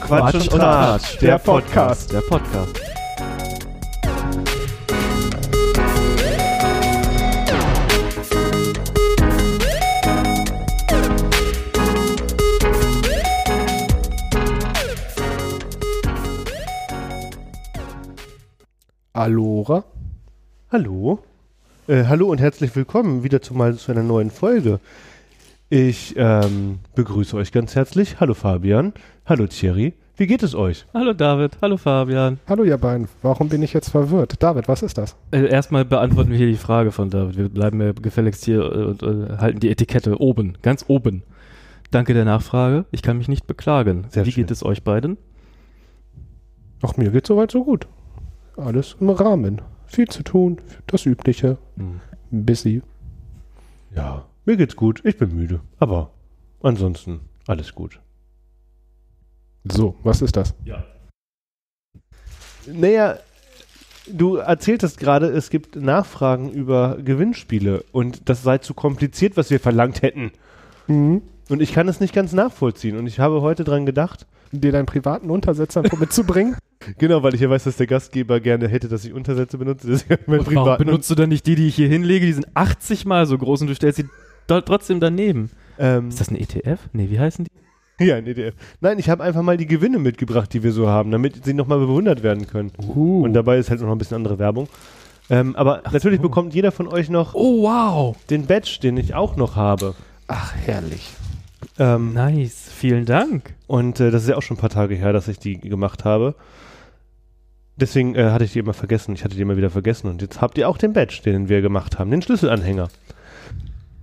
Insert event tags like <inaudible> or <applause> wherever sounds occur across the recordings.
Quatsch und Tratsch, der Podcast. Der Podcast. Alora. Hallo. Äh, hallo und herzlich willkommen wieder zu, mal zu einer neuen Folge. Ich ähm, begrüße euch ganz herzlich. Hallo Fabian. Hallo Thierry. Wie geht es euch? Hallo David, hallo Fabian. Hallo ihr beiden. Warum bin ich jetzt verwirrt? David, was ist das? Äh, erstmal beantworten wir hier die Frage von David. Wir bleiben ja gefälligst hier äh, und äh, halten die Etikette oben, ganz oben. Danke der Nachfrage. Ich kann mich nicht beklagen. Sehr Wie schön. geht es euch beiden? Ach, mir geht soweit so gut. Alles im Rahmen. Viel zu tun, das Übliche. Busy. Ja, mir geht's gut. Ich bin müde. Aber ansonsten alles gut. So, was ist das? Naja, du erzähltest gerade, es gibt Nachfragen über Gewinnspiele und das sei zu kompliziert, was wir verlangt hätten. Mhm. Und ich kann es nicht ganz nachvollziehen. Und ich habe heute dran gedacht, Dir deinen privaten Untersetzer mitzubringen? <laughs> genau, weil ich ja weiß, dass der Gastgeber gerne hätte, dass ich Untersätze benutze. Deswegen mein Und warum privaten benutzt du dann nicht die, die ich hier hinlege? Die sind 80 mal so groß und du stellst sie trotzdem daneben. ähm, Ist das ein ETF? Nee, wie heißen die? <laughs> Ja, ein ETF. Nein, ich habe einfach mal die Gewinne mitgebracht, die wir so haben, damit sie nochmal bewundert werden können. Uh. Und dabei ist halt noch ein bisschen andere Werbung. Ähm, aber natürlich so. bekommt jeder von euch noch Oh, wow. den Badge, den ich auch noch habe. Ach, herrlich. Ähm, Nice. Vielen Dank. und äh, das ist ja auch schon ein paar Tage her, dass ich die gemacht habe. Deswegen äh, hatte ich die immer vergessen. Ich hatte die immer wieder vergessen. Und jetzt habt ihr auch den Badge, den wir gemacht haben, den Schlüsselanhänger.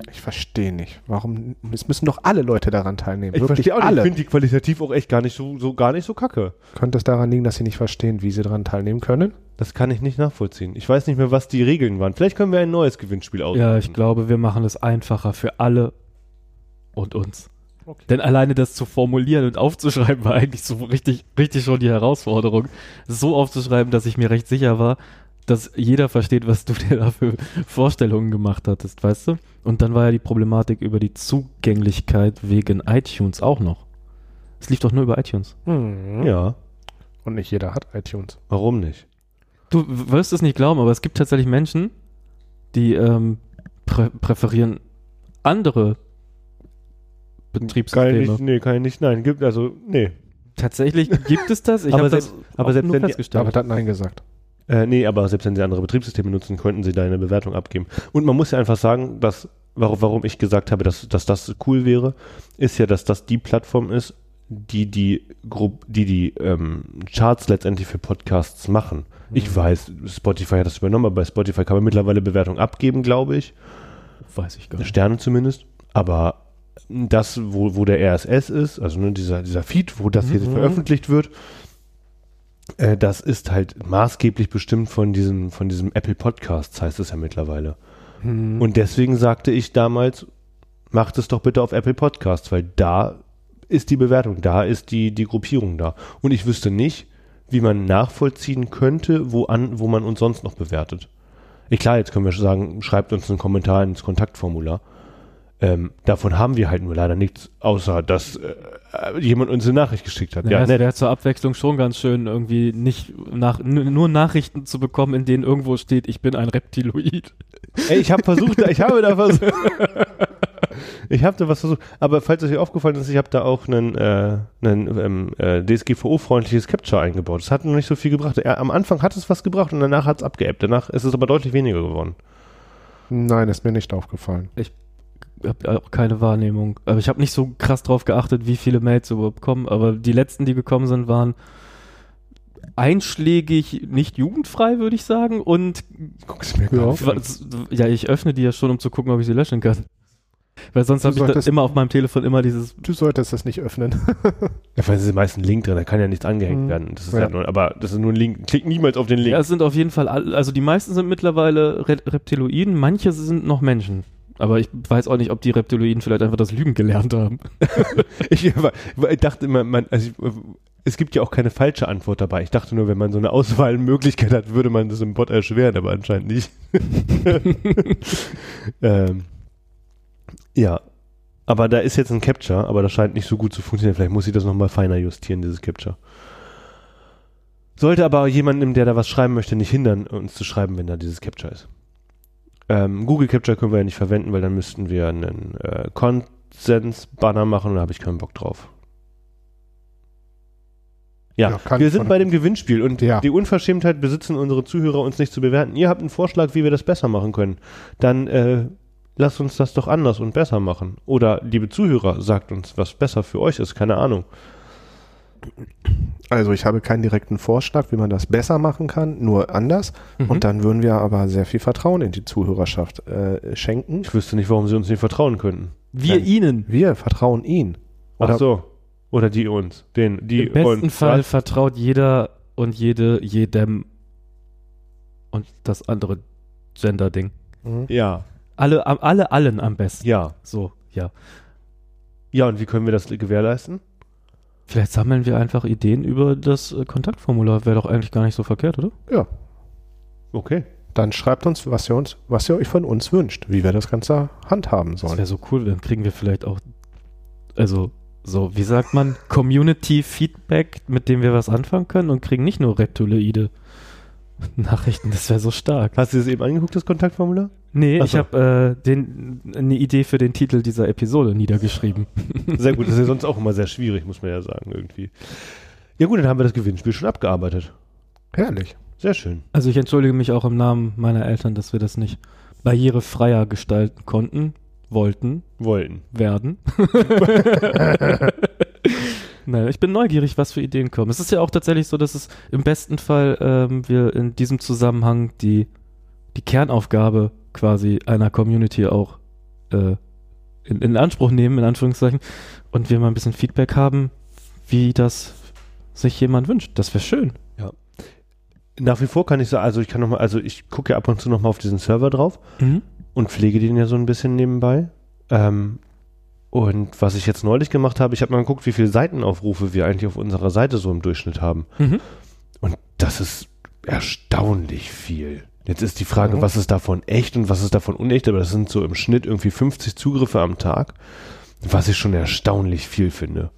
Ich verstehe nicht. Warum? Es müssen doch alle Leute daran teilnehmen. Ich verstehe auch nicht. Ich alle. finde die qualitativ auch echt gar nicht so, so gar nicht so kacke. Könnte es daran liegen, dass sie nicht verstehen, wie sie daran teilnehmen können? Das kann ich nicht nachvollziehen. Ich weiß nicht mehr, was die Regeln waren. Vielleicht können wir ein neues Gewinnspiel ausmachen. Ja, ich glaube, wir machen es einfacher für alle und uns. Okay. Denn alleine das zu formulieren und aufzuschreiben war eigentlich so richtig, richtig schon die Herausforderung. So aufzuschreiben, dass ich mir recht sicher war, dass jeder versteht, was du <laughs> dir da für Vorstellungen gemacht hattest, weißt du? Und dann war ja die Problematik über die Zugänglichkeit wegen iTunes auch noch. Es lief doch nur über iTunes. Mhm. Ja, Und nicht jeder hat iTunes. warum nicht? Du wirst es nicht glauben, aber es gibt tatsächlich Menschen, die ähm, prä präferieren andere Kann ich Betriebssysteme. nicht, nee, kann ich nicht, nein, gibt, also, nee. Tatsächlich gibt es das. Ich Aber habe selbst- das aber selbst nur wenn die-. David hat Nein gesagt. Äh, nee, aber selbst wenn sie andere Betriebssysteme nutzen, könnten sie da eine Bewertung abgeben. Und man muss ja einfach sagen, dass, warum, warum ich gesagt habe, dass, dass das cool wäre, ist ja, dass das die Plattform ist, die die, die, die ähm, Charts letztendlich für Podcasts machen. Ich weiß, Spotify hat das übernommen, aber bei Spotify kann man mittlerweile Bewertung abgeben, glaube ich. Weiß ich gar nicht. Sterne zumindest. Aber das, wo, wo der RSS ist, also ne, dieser, dieser Feed, wo das hier Mhm. veröffentlicht wird, äh, das ist halt maßgeblich bestimmt von diesem, von diesem Apple Podcasts, heißt es ja mittlerweile. Mhm. Und deswegen sagte ich damals, macht es doch bitte auf Apple Podcasts, weil da ist die Bewertung, da ist die, die Gruppierung da. Und ich wüsste nicht, wie man nachvollziehen könnte, wo, an, wo man uns sonst noch bewertet. Ich, klar, jetzt können wir sagen, schreibt uns einen Kommentar ins Kontaktformular. Ähm, davon haben wir halt nur leider nichts, außer dass äh, jemand uns eine Nachricht geschickt hat. Ja, Ja, wäre zur Abwechslung schon ganz schön, irgendwie nicht nach, nur Nachrichten zu bekommen, in denen irgendwo steht, ich bin ein Reptiloid. Ey, ich habe versucht, da- <laughs> ich habe da versucht. ich habe da was versucht. Aber falls euch aufgefallen ist, ich habe da auch einen, äh, einen ähm, äh, DSGVO-freundliches Capture eingebaut. Das hat noch nicht so viel gebracht. Er, am Anfang hat es was gebracht und danach hat es abgeebbt. Danach ist es aber deutlich weniger geworden. Nein, ist mir nicht aufgefallen. Ich habe auch keine Wahrnehmung. Aber ich habe nicht so krass drauf geachtet, wie viele Mails überhaupt kommen. Aber die letzten, die gekommen sind, waren einschlägig nicht jugendfrei, würde ich sagen. Und Guck's mir Ja. gar was- ja, ich öffne die ja schon, um zu gucken, ob ich sie löschen kann. Weil sonst habe ich da immer auf meinem Telefon immer dieses Du solltest es nicht öffnen. <laughs> Ja, weil es ist meist ein Link drin, da kann ja nichts angehängt Mhm. werden. Das ist Ja. halt nur, aber das ist nur ein Link. Klick niemals auf den Link. Ja, es sind auf jeden Fall, all, also die meisten sind mittlerweile Re Reptiloiden, manche sind noch Menschen. Aber ich weiß auch nicht, ob die Reptiloiden vielleicht einfach das Lügen gelernt haben. <laughs> Ich, dachte immer, man, also ich, es gibt ja auch keine falsche Antwort dabei. Ich dachte nur, wenn man so eine Auswahlmöglichkeit hat, würde man das im Bot erschweren, aber anscheinend nicht. <laughs> ähm, Ja. Aber da ist jetzt ein Capture, aber das scheint nicht so gut zu funktionieren. Vielleicht muss ich das nochmal feiner justieren, dieses Capture. Sollte aber jemanden, der da was schreiben möchte, nicht hindern, uns zu schreiben, wenn da dieses Capture ist. Ähm, Google Capture können wir ja nicht verwenden, weil dann müssten wir einen äh, Konsens-Banner machen und da habe ich keinen Bock drauf. Ja, Ja, wir sind bei dem Gewinnspiel und Ja. die Unverschämtheit besitzen unsere Zuhörer, uns nicht zu bewerten. Ihr habt einen Vorschlag, wie wir das besser machen können. Dann äh, lasst uns das doch anders und besser machen. Oder, liebe Zuhörer, sagt uns, was besser für euch ist. Keine Ahnung. Also ich habe keinen direkten Vorschlag, wie man das besser machen kann, nur anders. Mhm. Und dann würden wir aber sehr viel Vertrauen in die Zuhörerschaft äh, schenken. Ich wüsste nicht, warum sie uns nicht vertrauen könnten. Wir Nein. ihnen. Wir vertrauen ihnen. Ach Oder- so. Oder die uns. Den, die Im besten uns. Fall vertraut jeder und jede jedem und das andere Gender-Ding. Mhm. Ja. Alle, am- alle allen am besten. Ja. So, ja. Ja, und wie können wir das gewährleisten? Vielleicht sammeln wir einfach Ideen über das äh, Kontaktformular. Wäre doch eigentlich gar nicht so verkehrt, oder? Ja, Okay. dann schreibt uns, was ihr uns, was ihr euch von uns wünscht, wie wir das Ganze handhaben Das sollen. wäre so cool. Dann kriegen wir vielleicht auch, also so, wie sagt man, Community-Feedback, mit dem wir was anfangen können und kriegen nicht nur reptiloide Nachrichten. Das wäre so stark. Hast du das eben angeguckt, das Kontaktformular? Nee, Ach ich habe äh, eine Idee für den Titel dieser Episode niedergeschrieben. <laughs> Sehr gut. Das ist ja sonst auch immer sehr schwierig, muss man ja sagen, irgendwie. Ja gut, dann haben wir das Gewinnspiel schon abgearbeitet. Herrlich. Sehr schön. Also ich entschuldige mich auch im Namen meiner Eltern, dass wir das nicht barrierefreier gestalten konnten, wollten, Wollten. werden. <laughs> <laughs> Nein, ich bin neugierig, was für Ideen kommen. Es ist ja auch tatsächlich so, dass es im besten Fall ähm, wir in diesem Zusammenhang die, die Kernaufgabe quasi einer Community auch äh, in, in Anspruch nehmen, in Anführungszeichen, und wir mal ein bisschen Feedback haben, wie das sich jemand wünscht. Das wäre schön. Nach wie vor kann ich sagen, also ich kann noch mal, also ich gucke ja ab und zu noch mal auf diesen Server drauf und pflege den ja so ein bisschen nebenbei. Ähm, und was ich jetzt neulich gemacht habe, ich habe mal geguckt, wie viele Seitenaufrufe wir eigentlich auf unserer Seite so im Durchschnitt haben. Mhm. Und das ist erstaunlich viel. Jetzt ist die Frage, Mhm. was ist davon echt und was ist davon unecht, aber das sind so im Schnitt irgendwie 50 Zugriffe am Tag, was ich schon erstaunlich viel finde.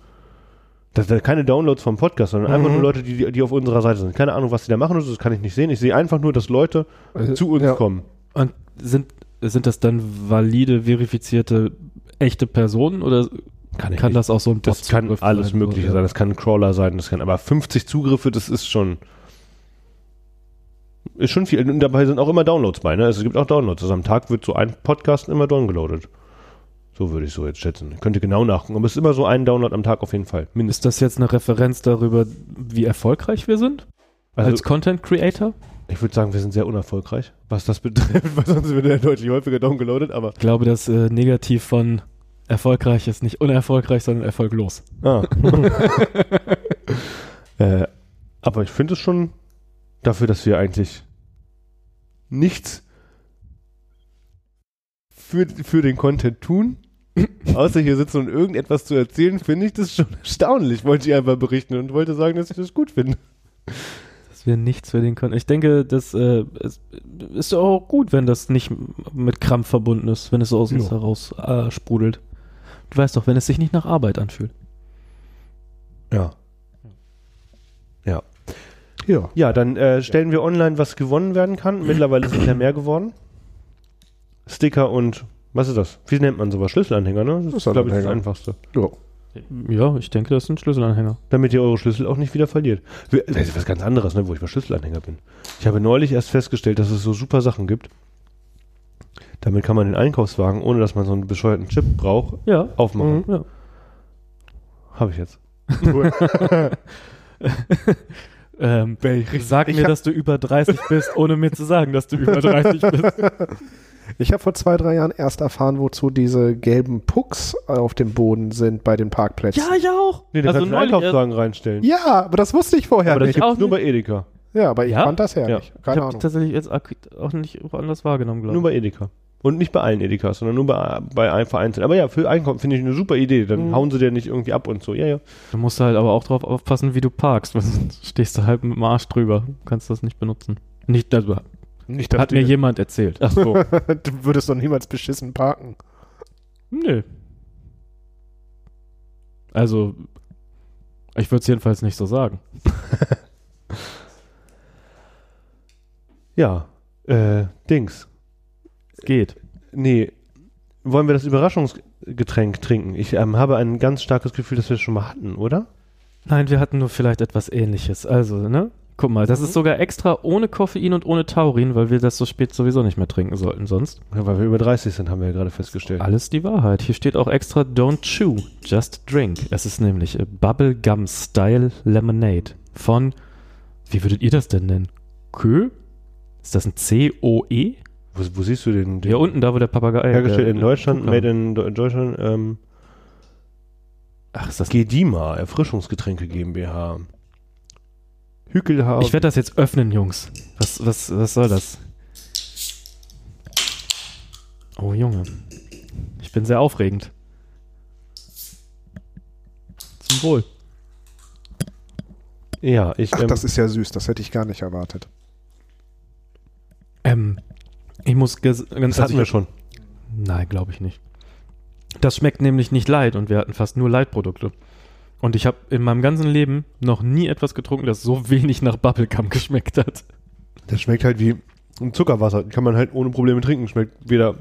Das sind keine Downloads vom Podcast, sondern einfach Mhm. nur Leute, die, die auf unserer Seite sind. Keine Ahnung, was die da machen, das kann ich nicht sehen. Ich sehe einfach nur, dass Leute Also, zu uns ja. kommen. Und sind, sind das dann valide, verifizierte, echte Personen oder Kann, ich kann das auch so ein das kann alles Mögliche sein. Das kann ein Crawler sein, das kann, aber 50 Zugriffe, das ist schon, ist schon viel. Und dabei sind auch immer Downloads bei, ne? Also es gibt auch Downloads. Also am Tag wird so ein Podcast immer downgeloadet. So würde ich so jetzt schätzen. Könnt ihr genau nachgucken. Aber es ist immer so ein Download am Tag auf jeden Fall. Mindestens. Ist das jetzt eine Referenz darüber, wie erfolgreich wir sind? Also als Content Creator? ich würde sagen, wir sind sehr unerfolgreich, was das betrifft, <laughs> weil sonst wird er deutlich häufiger downgeloadet, aber. Ich glaube, das äh, Negativ von erfolgreich ist nicht unerfolgreich, sondern erfolglos. Ah. <laughs> äh, aber ich finde es schon dafür, dass wir eigentlich nichts für, für den Content tun, <coughs> außer hier sitzen und irgendetwas zu erzählen, finde ich das schon erstaunlich, wollte ich einfach berichten und wollte sagen, dass ich das gut finde. Dass wir nichts für den Content. Ich denke, das äh, ist auch gut, wenn das nicht mit Krampf verbunden ist, wenn es so aus uns Ja. heraus äh, sprudelt. Du weißt doch, wenn es sich nicht nach Arbeit anfühlt. Ja. Ja. Ja, dann äh, stellen wir online, was gewonnen werden kann. Mittlerweile sind ja mehr geworden. Sticker und was ist das? Wie nennt man sowas? Schlüsselanhänger, ne? Das ist, glaube ich, das Schlüsselanhänger. Einfachste. ja. Ja, ich denke, das sind Schlüsselanhänger. Damit ihr eure Schlüssel auch nicht wieder verliert. Das ist was ganz anderes, ne, wo ich bei Schlüsselanhänger bin. Ich habe neulich erst festgestellt, dass es so super Sachen gibt. Damit kann man den Einkaufswagen, ohne dass man so einen bescheuerten Chip braucht, Ja. aufmachen. ja. Habe ich jetzt. <laughs> <laughs> <laughs> Ähm, ich sag ich mir, hab- dass du über 30 bist, ohne mir zu sagen, dass du über 30 bist. Ich habe vor zwei, drei Jahren erst erfahren, wozu diese gelben Pucks auf dem Boden sind bei den Parkplätzen. Ja, ich auch. Nee, da Also kannst du Einkaufswagen reinstellen. Ja, aber das wusste ich vorher Aber das nicht. gibt auch es nur nicht. bei Edeka. Ja, aber ich Ja? fand das Ja. herrlich. Ich Keine habe Ahnung. tatsächlich jetzt auch nicht woanders wahrgenommen, glaube Nur ich. bei Edeka. Und nicht bei allen Edekas, sondern nur bei, bei ein vereinzelt. Aber ja, für Einkauf finde ich eine super Idee. Dann Mhm. hauen sie dir nicht irgendwie ab und so. Ja, ja. Du musst halt aber auch drauf aufpassen, wie du parkst. <laughs> sonst stehst du halt mit dem Arsch drüber. Du kannst das nicht benutzen. Nicht, also, Nicht, hat mir jemand erzählt. Ach so. <laughs> du würdest doch niemals beschissen parken. Nö. Also, ich würde es jedenfalls nicht so sagen. <laughs> Ja, äh, Dings. Geht. Nee, wollen wir das Überraschungsgetränk trinken? Ich ähm, habe ein ganz starkes Gefühl, dass wir es schon mal hatten, oder? Nein, wir hatten nur vielleicht etwas ähnliches. Also, ne? Guck mal, das ist sogar extra ohne Koffein und ohne Taurin, weil wir das so spät sowieso nicht mehr trinken sollten sonst. Ja, weil wir über 30 sind, haben wir ja gerade festgestellt. Alles die Wahrheit. Hier steht auch extra Don't chew, just drink. Es ist nämlich äh, Bubblegum Style Lemonade von, wie würdet ihr das denn nennen? Kö? Ist das ein C-O-E? Wo, wo siehst du den? den Hier unten, da wo der Papagei. hergestellt der- in Deutschland, made in Deutschland, ähm, Ach, ist das Gedima, Erfrischungsgetränke GmbH. Hügelhaar. Ich werde das jetzt öffnen, Jungs. Was, was, was soll das? Oh, Junge. Ich bin sehr aufregend. Zum Wohl. ja, ich, Ach, ähm, das ist ja süß. Das hätte ich gar nicht erwartet. Ähm, ich muss ganz das hatten wir schon. Nein, glaube ich nicht. Das schmeckt nämlich nicht Light und wir hatten fast nur Light-Produkte. Und ich habe in meinem ganzen Leben noch nie etwas getrunken, das so wenig nach Bubblegum <laughs> geschmeckt hat. Das schmeckt halt wie ein Zuckerwasser. Kann man halt ohne Probleme trinken. Schmeckt weder.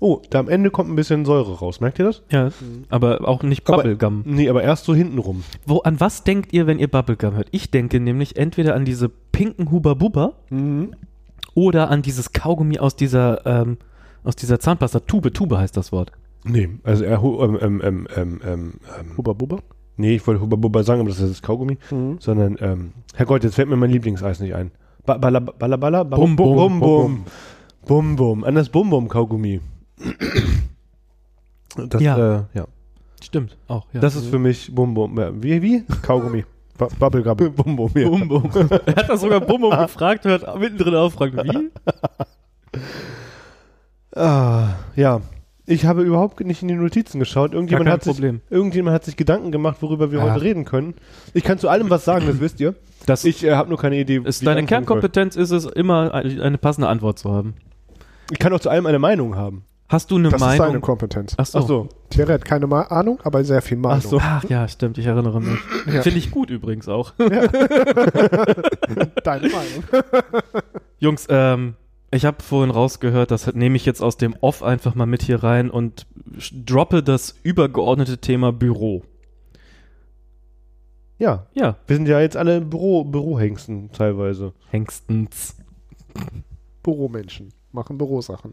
Oh, da am Ende kommt ein bisschen Säure raus. Merkt ihr das? Ja, aber auch nicht Aber- Bubblegum. Nee, aber erst so hintenrum. Wo, an was denkt ihr, wenn ihr Bubblegum hört? Ich denke nämlich entweder an diese pinken Huba Buba oder an dieses Kaugummi aus dieser, ähm, aus dieser Zahnpasta. Tube, Tube heißt das Wort. Nee, also er, hu- ähm, ähm, ähm, ähm, ähm, ähm, Hubba Bubba. nee, ich wollte Hubba Bubba sagen, aber das ist das Kaugummi. Mhm. Sondern, ähm, Herrgott, jetzt fällt mir mein Lieblingseis nicht ein. Ba Balla Balla Balla Bum, bum, Bum Bum Bum Bum An das Bum Bum Kaugummi. Das, Ja. Äh, ja. Stimmt, auch. Ja. Das ist für mich Bum Bum. Ja, Wie, wie? Kaugummi. <laughs> Bu Bubblegum. <laughs> Bum Bum, ja. Bum Bum. er hat das sogar Bum Bum gefragt, hört mittendrin auffragt, wie? <laughs> Ah, ja. Ich habe überhaupt nicht in die Notizen geschaut. Irgendjemand, hat sich, Problem. irgendjemand hat sich Gedanken gemacht, worüber wir Ach. heute reden können. Ich kann zu allem was sagen, das wisst ihr. Das Ich äh, habe nur keine Idee. ist deine Kernkompetenz ist es, immer eine passende Antwort zu haben. Ich kann auch zu allem eine Meinung haben. Hast du eine Das ist seine Meinung? Kompetenz. Ach so. Ach so. Thierry hat keine Ma Ahnung, aber sehr viel Meinung. Ach so. Ach ja, stimmt, ich erinnere mich. <clears throat> Ja. Finde ich gut übrigens auch. <laughs> Deine Meinung. <laughs> Jungs, ähm, ich habe vorhin rausgehört, das nehme ich jetzt aus dem Off einfach mal mit hier rein und droppe das übergeordnete Thema Büro. Ja, Ja, wir sind ja jetzt alle Büro, Bürohengsten teilweise. Hengstens. Büromenschen machen Bürosachen.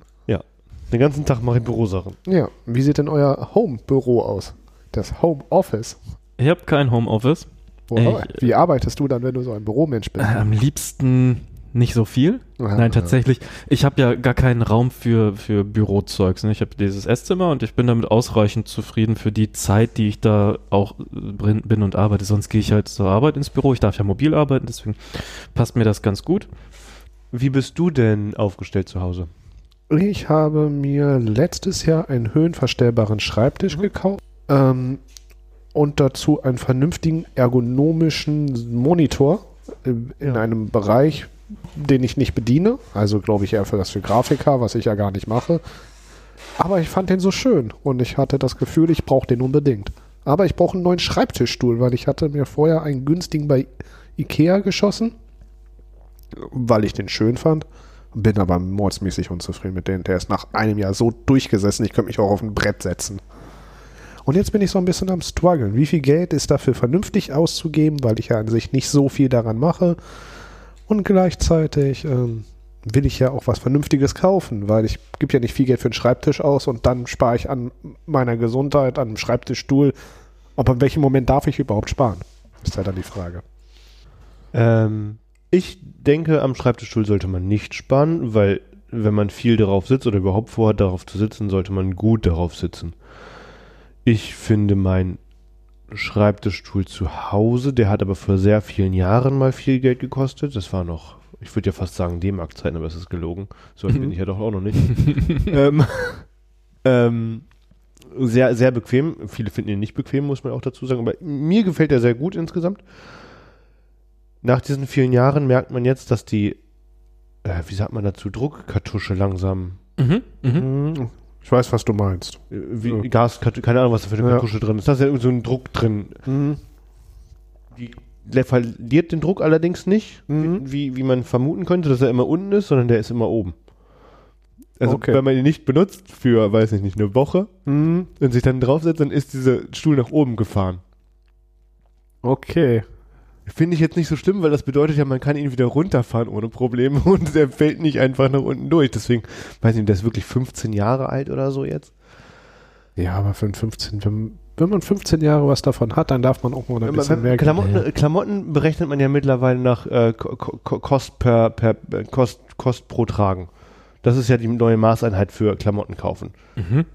Den ganzen Tag mache ich Bürosachen. Ja. Wie sieht denn euer Home-Büro aus? Das Home-Office. Ich habe kein Homeoffice. Ich- Wie arbeitest du dann, wenn du so ein Büromensch bist? Äh, am liebsten nicht so viel. Ja, Nein, tatsächlich. Ich habe ja gar keinen Raum für, für Bürozeugs. Ne? Ich habe dieses Esszimmer und ich bin damit ausreichend zufrieden für die Zeit, die ich da auch äh, drin bin und arbeite. Sonst gehe ich halt zur Arbeit ins Büro. Ich darf ja mobil arbeiten, deswegen passt mir das ganz gut. Wie bist du denn aufgestellt zu Hause? Ich habe mir letztes Jahr einen höhenverstellbaren Schreibtisch gekauft ähm, und dazu einen vernünftigen ergonomischen Monitor in Ja. einem Bereich, den ich nicht bediene. Also glaube ich eher für das für Grafiker, was ich ja gar nicht mache. Aber ich fand den so schön und ich hatte das Gefühl, ich brauche den unbedingt. Aber ich brauche einen neuen Schreibtischstuhl, weil ich hatte mir vorher einen günstigen bei Ikea geschossen, weil ich den schön fand. Bin aber mordsmäßig unzufrieden mit denen. Der ist nach einem Jahr so durchgesessen, ich könnte mich auch auf ein Brett setzen. Und jetzt bin ich so ein bisschen am struggeln. Wie viel Geld ist dafür vernünftig auszugeben, weil ich ja an sich nicht so viel daran mache. Und gleichzeitig ähm, will ich ja auch was Vernünftiges kaufen, weil ich gebe ja nicht viel Geld für einen Schreibtisch aus und dann spare ich an meiner Gesundheit, an einem Schreibtischstuhl. Aber in welchem Moment darf ich überhaupt sparen? Ist ja dann die Frage. Ähm, ich denke, am Schreibtischstuhl sollte man nicht sparen, weil wenn man viel darauf sitzt oder überhaupt vorhat, darauf zu sitzen, sollte man gut darauf sitzen. Ich finde mein Schreibtischstuhl zu Hause, der hat aber vor sehr vielen Jahren mal viel Geld gekostet. Das war noch, ich würde ja fast sagen D-Mark-Zeiten, aber es ist gelogen. So alt bin ich ja doch auch noch nicht. <laughs> ähm, ähm, sehr, sehr bequem. Viele finden ihn nicht bequem, muss man auch dazu sagen. Aber mir gefällt er sehr gut insgesamt. Nach diesen vielen Jahren merkt man jetzt, dass die, äh, wie sagt man dazu, Druckkartusche langsam Mhm, mhm. Mhm. Ich weiß, was du meinst. Äh, Wie Ja. Gas, keine Ahnung, was da für eine Ja. Kartusche drin ist. Da ist ja irgend so ein Druck drin. Die, der verliert den Druck allerdings nicht, Mhm. wie, wie man vermuten könnte, dass er immer unten ist, sondern der ist immer oben. Also Okay. wenn man ihn nicht benutzt für, weiß ich nicht, eine Woche Mhm. und sich dann draufsetzt, dann ist dieser Stuhl nach oben gefahren. Okay. Finde ich jetzt nicht so schlimm, weil das bedeutet ja, man kann ihn wieder runterfahren ohne Probleme <laughs> und der fällt nicht einfach nach unten durch. Deswegen, weiß nicht, der ist wirklich 15 Jahre alt oder so jetzt. Ja, aber für ein 15, wenn, wenn man 15 Jahre was davon hat, dann darf man auch mal ein bisschen mehr Klamotten, Ja. Klamotten berechnet man ja mittlerweile nach äh, Ko- Ko- Kost per, per äh, Kost, Kost pro Tragen. Das ist ja die neue Maßeinheit für Klamotten kaufen. Mhm.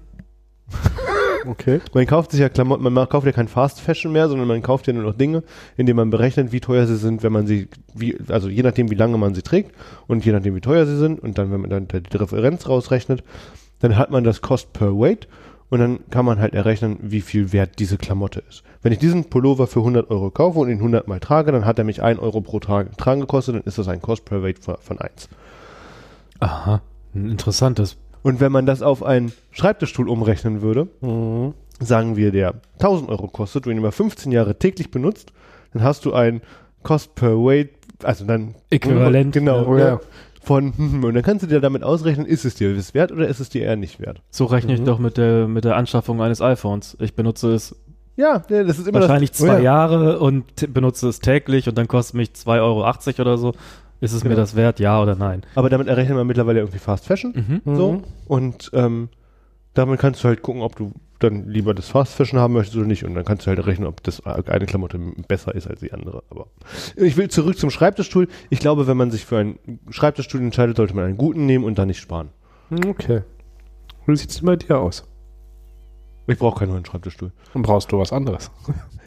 <laughs> Okay. Man kauft sich ja Klamotten, man ma- kauft ja kein Fast Fashion mehr, sondern man kauft ja nur noch Dinge, indem man berechnet, wie teuer sie sind, wenn man sie, wie, also je nachdem, wie lange man sie trägt und je nachdem, wie teuer sie sind und dann, wenn man dann die Referenz rausrechnet, dann hat man das Cost per Weight und dann kann man halt errechnen, wie viel wert diese Klamotte ist. Wenn ich diesen Pullover für 100 Euro kaufe und ihn 100 Mal trage, dann hat er mich 1 Euro pro Tra- Tragen gekostet, dann ist das ein Cost per Weight von, von 1. Aha. Ein interessantes. Und wenn man das auf einen Schreibtischstuhl umrechnen würde, Mhm. sagen wir, der 1000 Euro kostet, wenn du ihn über 15 Jahre täglich benutzt, dann hast du ein Cost per Weight, also dann Äquivalent. genau, Oh ja. ja. von <laughs> und dann kannst du dir damit ausrechnen, ist es dir das wert oder ist es dir eher nicht wert? So rechne ich Mhm. doch mit der, mit der Anschaffung eines iPhones. Ich benutze es Ja, ja das ist immer wahrscheinlich das, zwei oh ja. Jahre und benutze es täglich und dann kostet mich 2,80 Euro oder so. Ist es mir Genau. das wert, ja oder nein? Aber damit errechnet man mittlerweile irgendwie Fast Fashion Mhm. so Mhm. und ähm, damit kannst du halt gucken, ob du dann lieber das Fast Fashion haben möchtest oder nicht und dann kannst du halt rechnen, ob das eine Klamotte besser ist als die andere. Aber ich will zurück zum Schreibtischstuhl. Ich glaube, wenn man sich für einen Schreibtischstuhl entscheidet, sollte man einen guten nehmen und dann nicht sparen. Okay. Wie sieht's denn bei dir aus? Ich brauche keinen neuen Schreibtischstuhl. Dann brauchst du was anderes.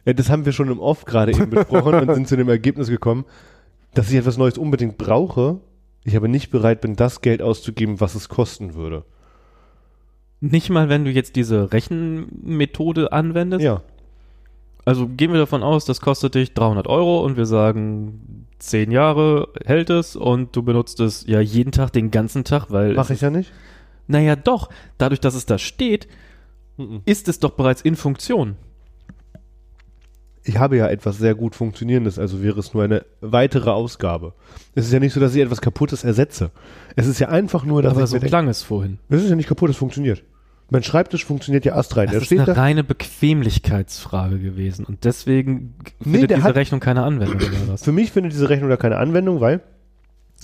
Ja, das haben wir schon im Off gerade eben besprochen <laughs> und sind zu dem Ergebnis gekommen, dass ich etwas Neues unbedingt brauche, ich aber nicht bereit bin, das Geld auszugeben, was es kosten würde. Nicht mal, wenn du jetzt diese Rechenmethode anwendest. Ja. Also gehen wir davon aus, das kostet dich 300 Euro und wir sagen, 10 Jahre hält es und du benutzt es ja jeden Tag, den ganzen Tag, weil. es Mache ich ja nicht. Naja, doch. Dadurch, dass es da steht, ist es doch bereits in Funktion. Ich habe ja etwas sehr gut funktionierendes, also wäre es nur eine weitere Ausgabe. Es ist ja nicht so, dass ich etwas Kaputtes ersetze. Es ist ja einfach nur, dass Aber ich so klang es vorhin. es ist ja nicht kaputt, es funktioniert. Mein Schreibtisch funktioniert ja astrein. Das ist eine da. reine Bequemlichkeitsfrage gewesen und deswegen Nee, findet diese Rechnung keine Anwendung? Für mich findet diese Rechnung da keine Anwendung, weil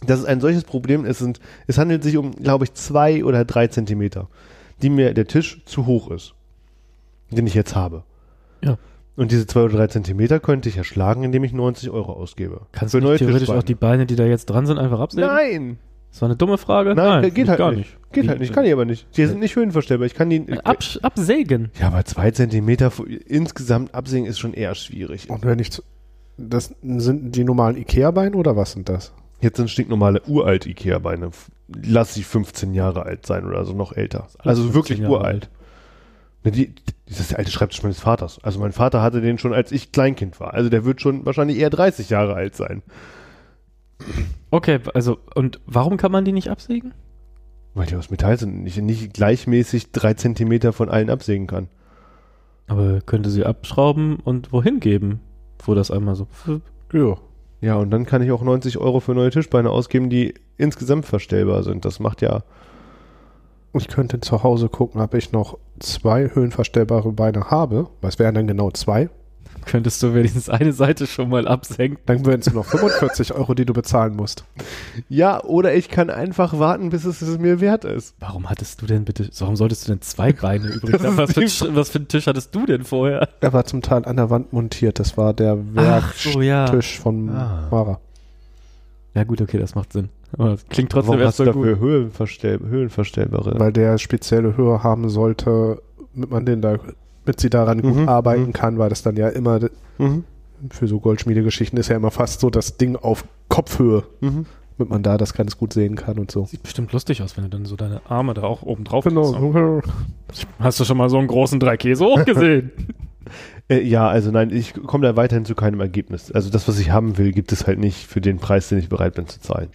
das ist ein solches Problem. Es, sind, es handelt sich um, glaube ich, zwei oder drei Zentimeter, die mir der Tisch zu hoch ist, den ich jetzt habe. Ja. Und diese zwei oder drei Zentimeter könnte ich erschlagen, indem ich 90 Euro ausgebe. Kannst du nicht theoretisch auch die Beine, die da jetzt dran sind, einfach absägen? Nein! Das war eine dumme Frage? Nein, geht finde ich halt gar nicht. Geht halt nicht, kann ich aber nicht. Die sind nicht höhenverstellbar. Ich kann die. Absch absägen. ja, aber zwei Zentimeter insgesamt absehen ist schon eher schwierig. Und wenn ich zu, das sind die normalen Ikea-Beine oder was sind das? Jetzt sind stinknormale uralt Ikea-Beine. Lass sie 15 Jahre alt sein oder so noch älter. Also 15 wirklich uralt. Ne, die, das ist der alte Schreibtisch meines Vaters. Also mein Vater hatte den schon, als ich Kleinkind war. Also der wird schon wahrscheinlich eher 30 Jahre alt sein. Okay, also, und warum kann man die nicht absägen? Weil die aus Metall sind und ich nicht gleichmäßig drei Zentimeter von allen absägen kann. Aber könnte sie abschrauben und wohin geben? Wo das einmal so. Ja. Ja, und dann kann ich auch 90 Euro für neue Tischbeine ausgeben, die insgesamt verstellbar sind. Das macht ja. Ich könnte zu Hause gucken, ob ich noch zwei höhenverstellbare Beine habe. Was wären dann genau zwei? Könntest du wenigstens eine Seite schon mal absenken? Dann wären es nur noch 45 <laughs> Euro, die du bezahlen musst. Ja, oder ich kann einfach warten, bis es es mir wert ist. Warum hattest du denn bitte, warum solltest du denn zwei Beine <laughs> übrig Das haben? Was für, was für einen Tisch hattest du denn vorher? Er war zum Teil an der Wand montiert. Das war der Ach so, ja. Werktisch von Ah. Mara. Ja gut, okay, das macht Sinn. Aber das klingt trotzdem Warum erst hast du so gut. dafür Höhenverstell Höhenverstellbare? Weil der spezielle Höhe haben sollte, damit man den da, mit sie daran gut Mhm, arbeiten mhm. kann, weil das dann ja immer Mhm. für so Goldschmiedegeschichten ist ja immer fast so das Ding auf Kopfhöhe, Mhm. damit man da das ganz gut sehen kann und so. Sieht bestimmt lustig aus, wenn du dann so deine Arme da auch oben drauf Genau. Hast du schon mal so einen großen Dreikäse hochgesehen? <laughs> Äh, ja, also nein, ich komme da weiterhin zu keinem Ergebnis. Also das, was ich haben will, gibt es halt nicht für den Preis, den ich bereit bin zu zahlen.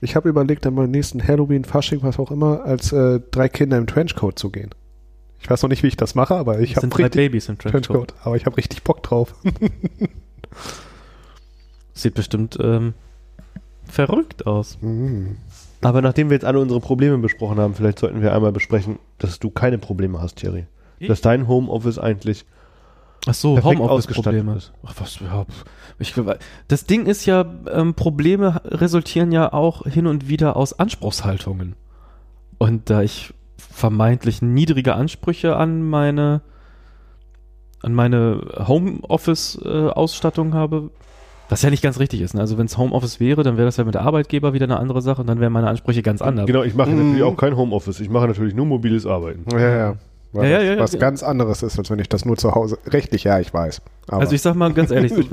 Ich habe überlegt, an meinem nächsten Halloween, Fasching, was auch immer, als äh, drei Kinder im Trenchcoat zu gehen. Ich weiß noch nicht, wie ich das mache, aber ich habe sind drei richtig Babys im Trenchcoat. Trenchcoat. Aber ich habe richtig Bock drauf. <laughs> Sieht bestimmt ähm, verrückt aus. Mhm. Aber nachdem wir jetzt alle unsere Probleme besprochen haben, vielleicht sollten wir einmal besprechen, dass du keine Probleme hast, Thierry. Ich? Dass dein Homeoffice eigentlich Ach so, Homeoffice-Probleme. Ach was, ja, pf. ich, das Ding ist ja, ähm, Probleme resultieren ja auch hin und wieder aus Anspruchshaltungen. Und da ich vermeintlich niedrige Ansprüche an meine an meine Homeoffice-Ausstattung habe, was ja nicht ganz richtig ist. Ne? Also wenn es Homeoffice wäre, dann wäre das ja mit der Arbeitgeber wieder eine andere Sache und dann wären meine Ansprüche ganz anders. Genau, ich mache Mhm. natürlich auch kein Homeoffice. Ich mache natürlich nur mobiles Arbeiten. Ja, ja. Weil Ja, ja, ja, was ja. ganz anderes ist, als wenn ich das nur zu Hause. Rechtlich, ja, ich weiß. Aber Also ich sag mal ganz ehrlich, so, <laughs> Ich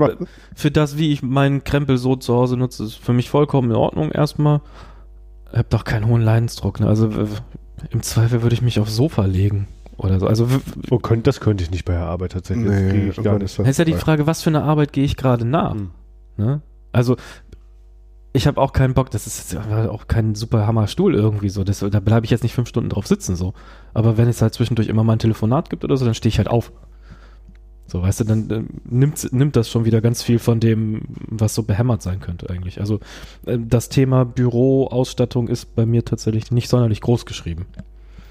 für das, wie ich meinen Krempel so zu Hause nutze, ist für mich vollkommen in Ordnung erstmal. Hab doch keinen hohen Leidensdruck. Ne? Also im Zweifel würde ich mich aufs Sofa legen oder so. Also Oh, könnt, das könnte ich nicht bei der Arbeit tatsächlich. nee, ich gar irgendwann nicht. das das ist ja die Frage, was für eine Arbeit gehe ich gerade nach? Hm. Ne? Also ich habe auch keinen Bock, das ist jetzt auch kein super Hammerstuhl irgendwie so. Das, da bleibe ich jetzt nicht fünf Stunden drauf sitzen so. Aber wenn es halt zwischendurch immer mal ein Telefonat gibt oder so, dann stehe ich halt auf. So, weißt du, dann äh, nimmt, nimmt das schon wieder ganz viel von dem, was so behämmert sein könnte eigentlich. Also äh, das Thema Büroausstattung ist bei mir tatsächlich nicht sonderlich groß geschrieben.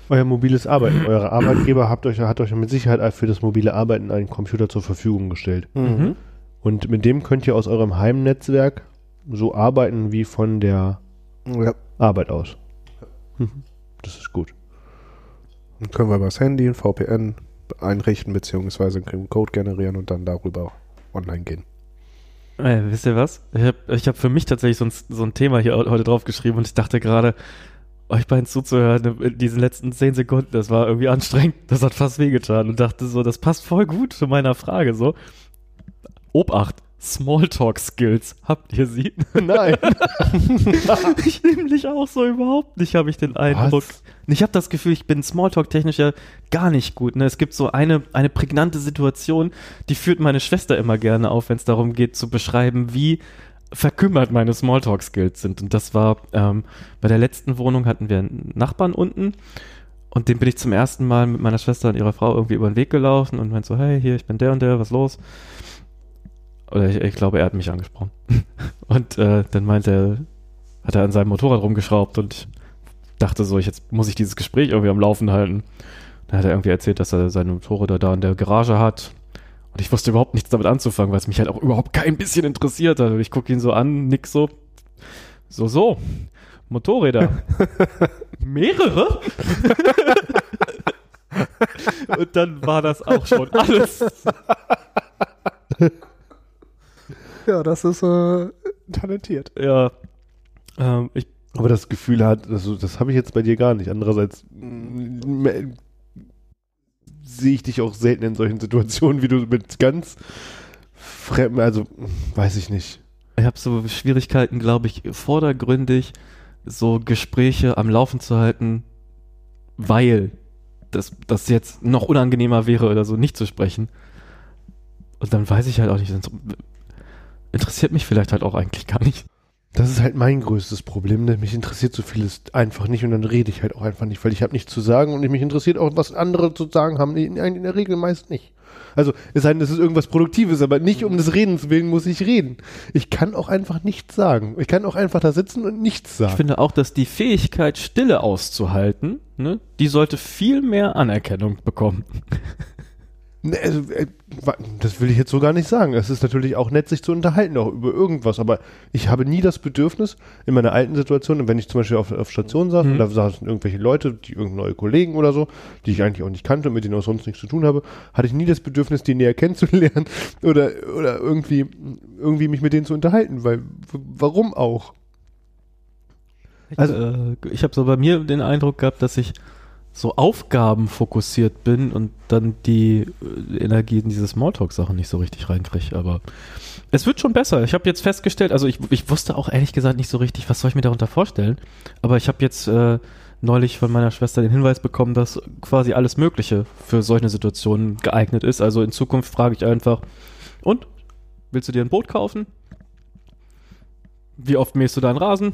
Euer mobiles Arbeiten. Euer Arbeitgeber habt euch, hat euch mit Sicherheit für das mobile Arbeiten einen Computer zur Verfügung gestellt. Mhm. Und mit dem könnt ihr aus eurem Heimnetzwerk so arbeiten wie von der Ja. Arbeit aus. Mhm. Das ist gut. Dann können wir über das Handy ein VPN einrichten, beziehungsweise einen Code generieren und dann darüber online gehen. Äh, wisst ihr was? Ich habe ich hab für mich tatsächlich so ein, so ein Thema hier heute drauf geschrieben und ich dachte gerade, euch beiden zuzuhören in diesen letzten zehn Sekunden, das war irgendwie anstrengend. Das hat fast wehgetan und dachte so, das passt voll gut zu meiner Frage so. Obacht, Smalltalk-Skills, habt ihr sie? <laughs> Nein. <laughs> ich nämlich auch so überhaupt nicht, habe ich den Eindruck. Ich habe das Gefühl, ich bin Smalltalk-technisch ja gar nicht gut. Ne? Es gibt so eine, eine prägnante Situation, die führt meine Schwester immer gerne auf, wenn es darum geht zu beschreiben, wie verkümmert meine Smalltalk-Skills sind. Und das war ähm, bei der letzten Wohnung hatten wir einen Nachbarn unten und dem bin ich zum ersten Mal mit meiner Schwester und ihrer Frau irgendwie über den Weg gelaufen und meinte so, hey, hier, ich bin der und der, was los? Oder ich, ich glaube, er hat mich angesprochen. <laughs> und äh, dann meinte er, hat er an seinem Motorrad rumgeschraubt und ich dachte so, ich, jetzt muss ich dieses Gespräch irgendwie am Laufen halten. Dann hat er irgendwie erzählt, dass er seine Motorräder da in der Garage hat. Und ich wusste überhaupt nichts damit anzufangen, weil es mich halt auch überhaupt kein bisschen interessiert hat. Und ich gucke ihn so an, nick so. So, so. Motorräder. <laughs> Mehrere? <laughs> Und dann war das auch schon alles. Ja, das ist äh, talentiert. Ja. Ähm, ich, Aber das Gefühl hat, also das habe ich jetzt bei dir gar nicht. Andererseits sehe ich dich auch selten in solchen Situationen, wie du mit ganz fremden, also weiß ich nicht. ich habe so Schwierigkeiten, glaube ich, vordergründig so Gespräche am Laufen zu halten, weil das, das jetzt noch unangenehmer wäre oder so, nicht zu sprechen. Und dann weiß ich halt auch nicht, sonst interessiert mich vielleicht halt auch eigentlich gar nicht. Das ist halt mein größtes Problem, denn mich interessiert so vieles einfach nicht und dann rede ich halt auch einfach nicht, weil ich habe nichts zu sagen und mich interessiert auch, was andere zu sagen haben, in, in der Regel meist nicht. Also es sei denn, es ist irgendwas Produktives, aber nicht um des Redens willen muss ich reden. Ich kann auch einfach nichts sagen. Ich kann auch einfach da sitzen und nichts Ich sagen. finde auch, dass die Fähigkeit, Stille auszuhalten, ne, die sollte viel mehr Anerkennung bekommen. <laughs> Ne, also, äh, das will ich jetzt so gar nicht sagen. Es ist natürlich auch nett, sich zu unterhalten, auch über irgendwas, aber ich habe nie das Bedürfnis, in meiner alten Situation, wenn ich zum Beispiel auf, auf Station saß Mhm. und da saßen irgendwelche Leute, die irgendeine neue Kollegen oder so, die ich eigentlich auch nicht kannte und mit denen auch sonst nichts zu tun habe, hatte ich nie das Bedürfnis, die näher kennenzulernen <laughs> oder, oder irgendwie, irgendwie mich mit denen zu unterhalten, weil warum auch? Also, Also- äh, ich habe so bei mir den Eindruck gehabt, dass ich so aufgabenfokussiert bin und dann die äh, Energie in diese Smalltalk-Sachen nicht so richtig reinkriege. Aber es wird schon besser. Ich habe jetzt festgestellt, also ich, ich wusste auch ehrlich gesagt nicht so richtig, was soll ich mir darunter vorstellen. Aber ich habe jetzt äh, neulich von meiner Schwester den Hinweis bekommen, dass quasi alles Mögliche für solche Situationen geeignet ist. Also in Zukunft frage ich einfach, und? Willst du dir ein Boot kaufen? Wie oft mähst du deinen Rasen?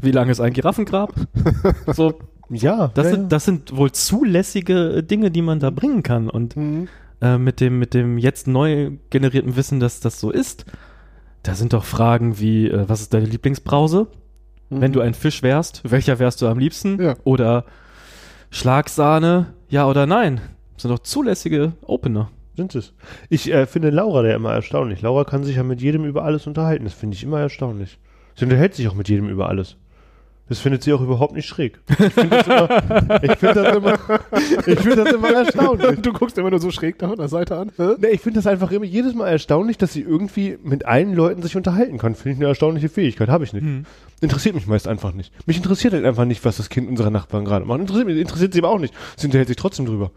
Wie lange ist ein Giraffengrab? <laughs> So, Ja, das, ja, sind, das sind wohl zulässige Dinge, die man da bringen kann. Und Mhm. äh, mit, dem, mit dem jetzt neu generierten Wissen, dass das so ist, da sind doch Fragen wie, äh, was ist deine Lieblingsbrause? Wenn du ein Fisch wärst, welcher wärst du am liebsten? Ja. Oder Schlagsahne, ja oder nein? Das sind doch zulässige Opener. sind es. Ich äh, finde Laura ja immer erstaunlich. Laura kann sich ja mit jedem über alles unterhalten. Das finde ich immer erstaunlich. Sie unterhält sich auch mit jedem über alles. Das findet sie auch überhaupt nicht schräg. Ich finde <laughs> das immer, ich finde das immer, ich finde das immer erstaunlich. Du guckst immer nur so schräg da von der Seite an. Hä? Nee, ich finde das einfach immer jedes Mal erstaunlich, dass sie irgendwie mit allen Leuten sich unterhalten kann. Finde ich eine erstaunliche Fähigkeit. Habe ich nicht. Interessiert mich meist einfach nicht. Mich interessiert halt einfach nicht, was das Kind unserer Nachbarn gerade macht. Interessiert, mich, interessiert sie aber auch nicht. Sie unterhält sich trotzdem drüber.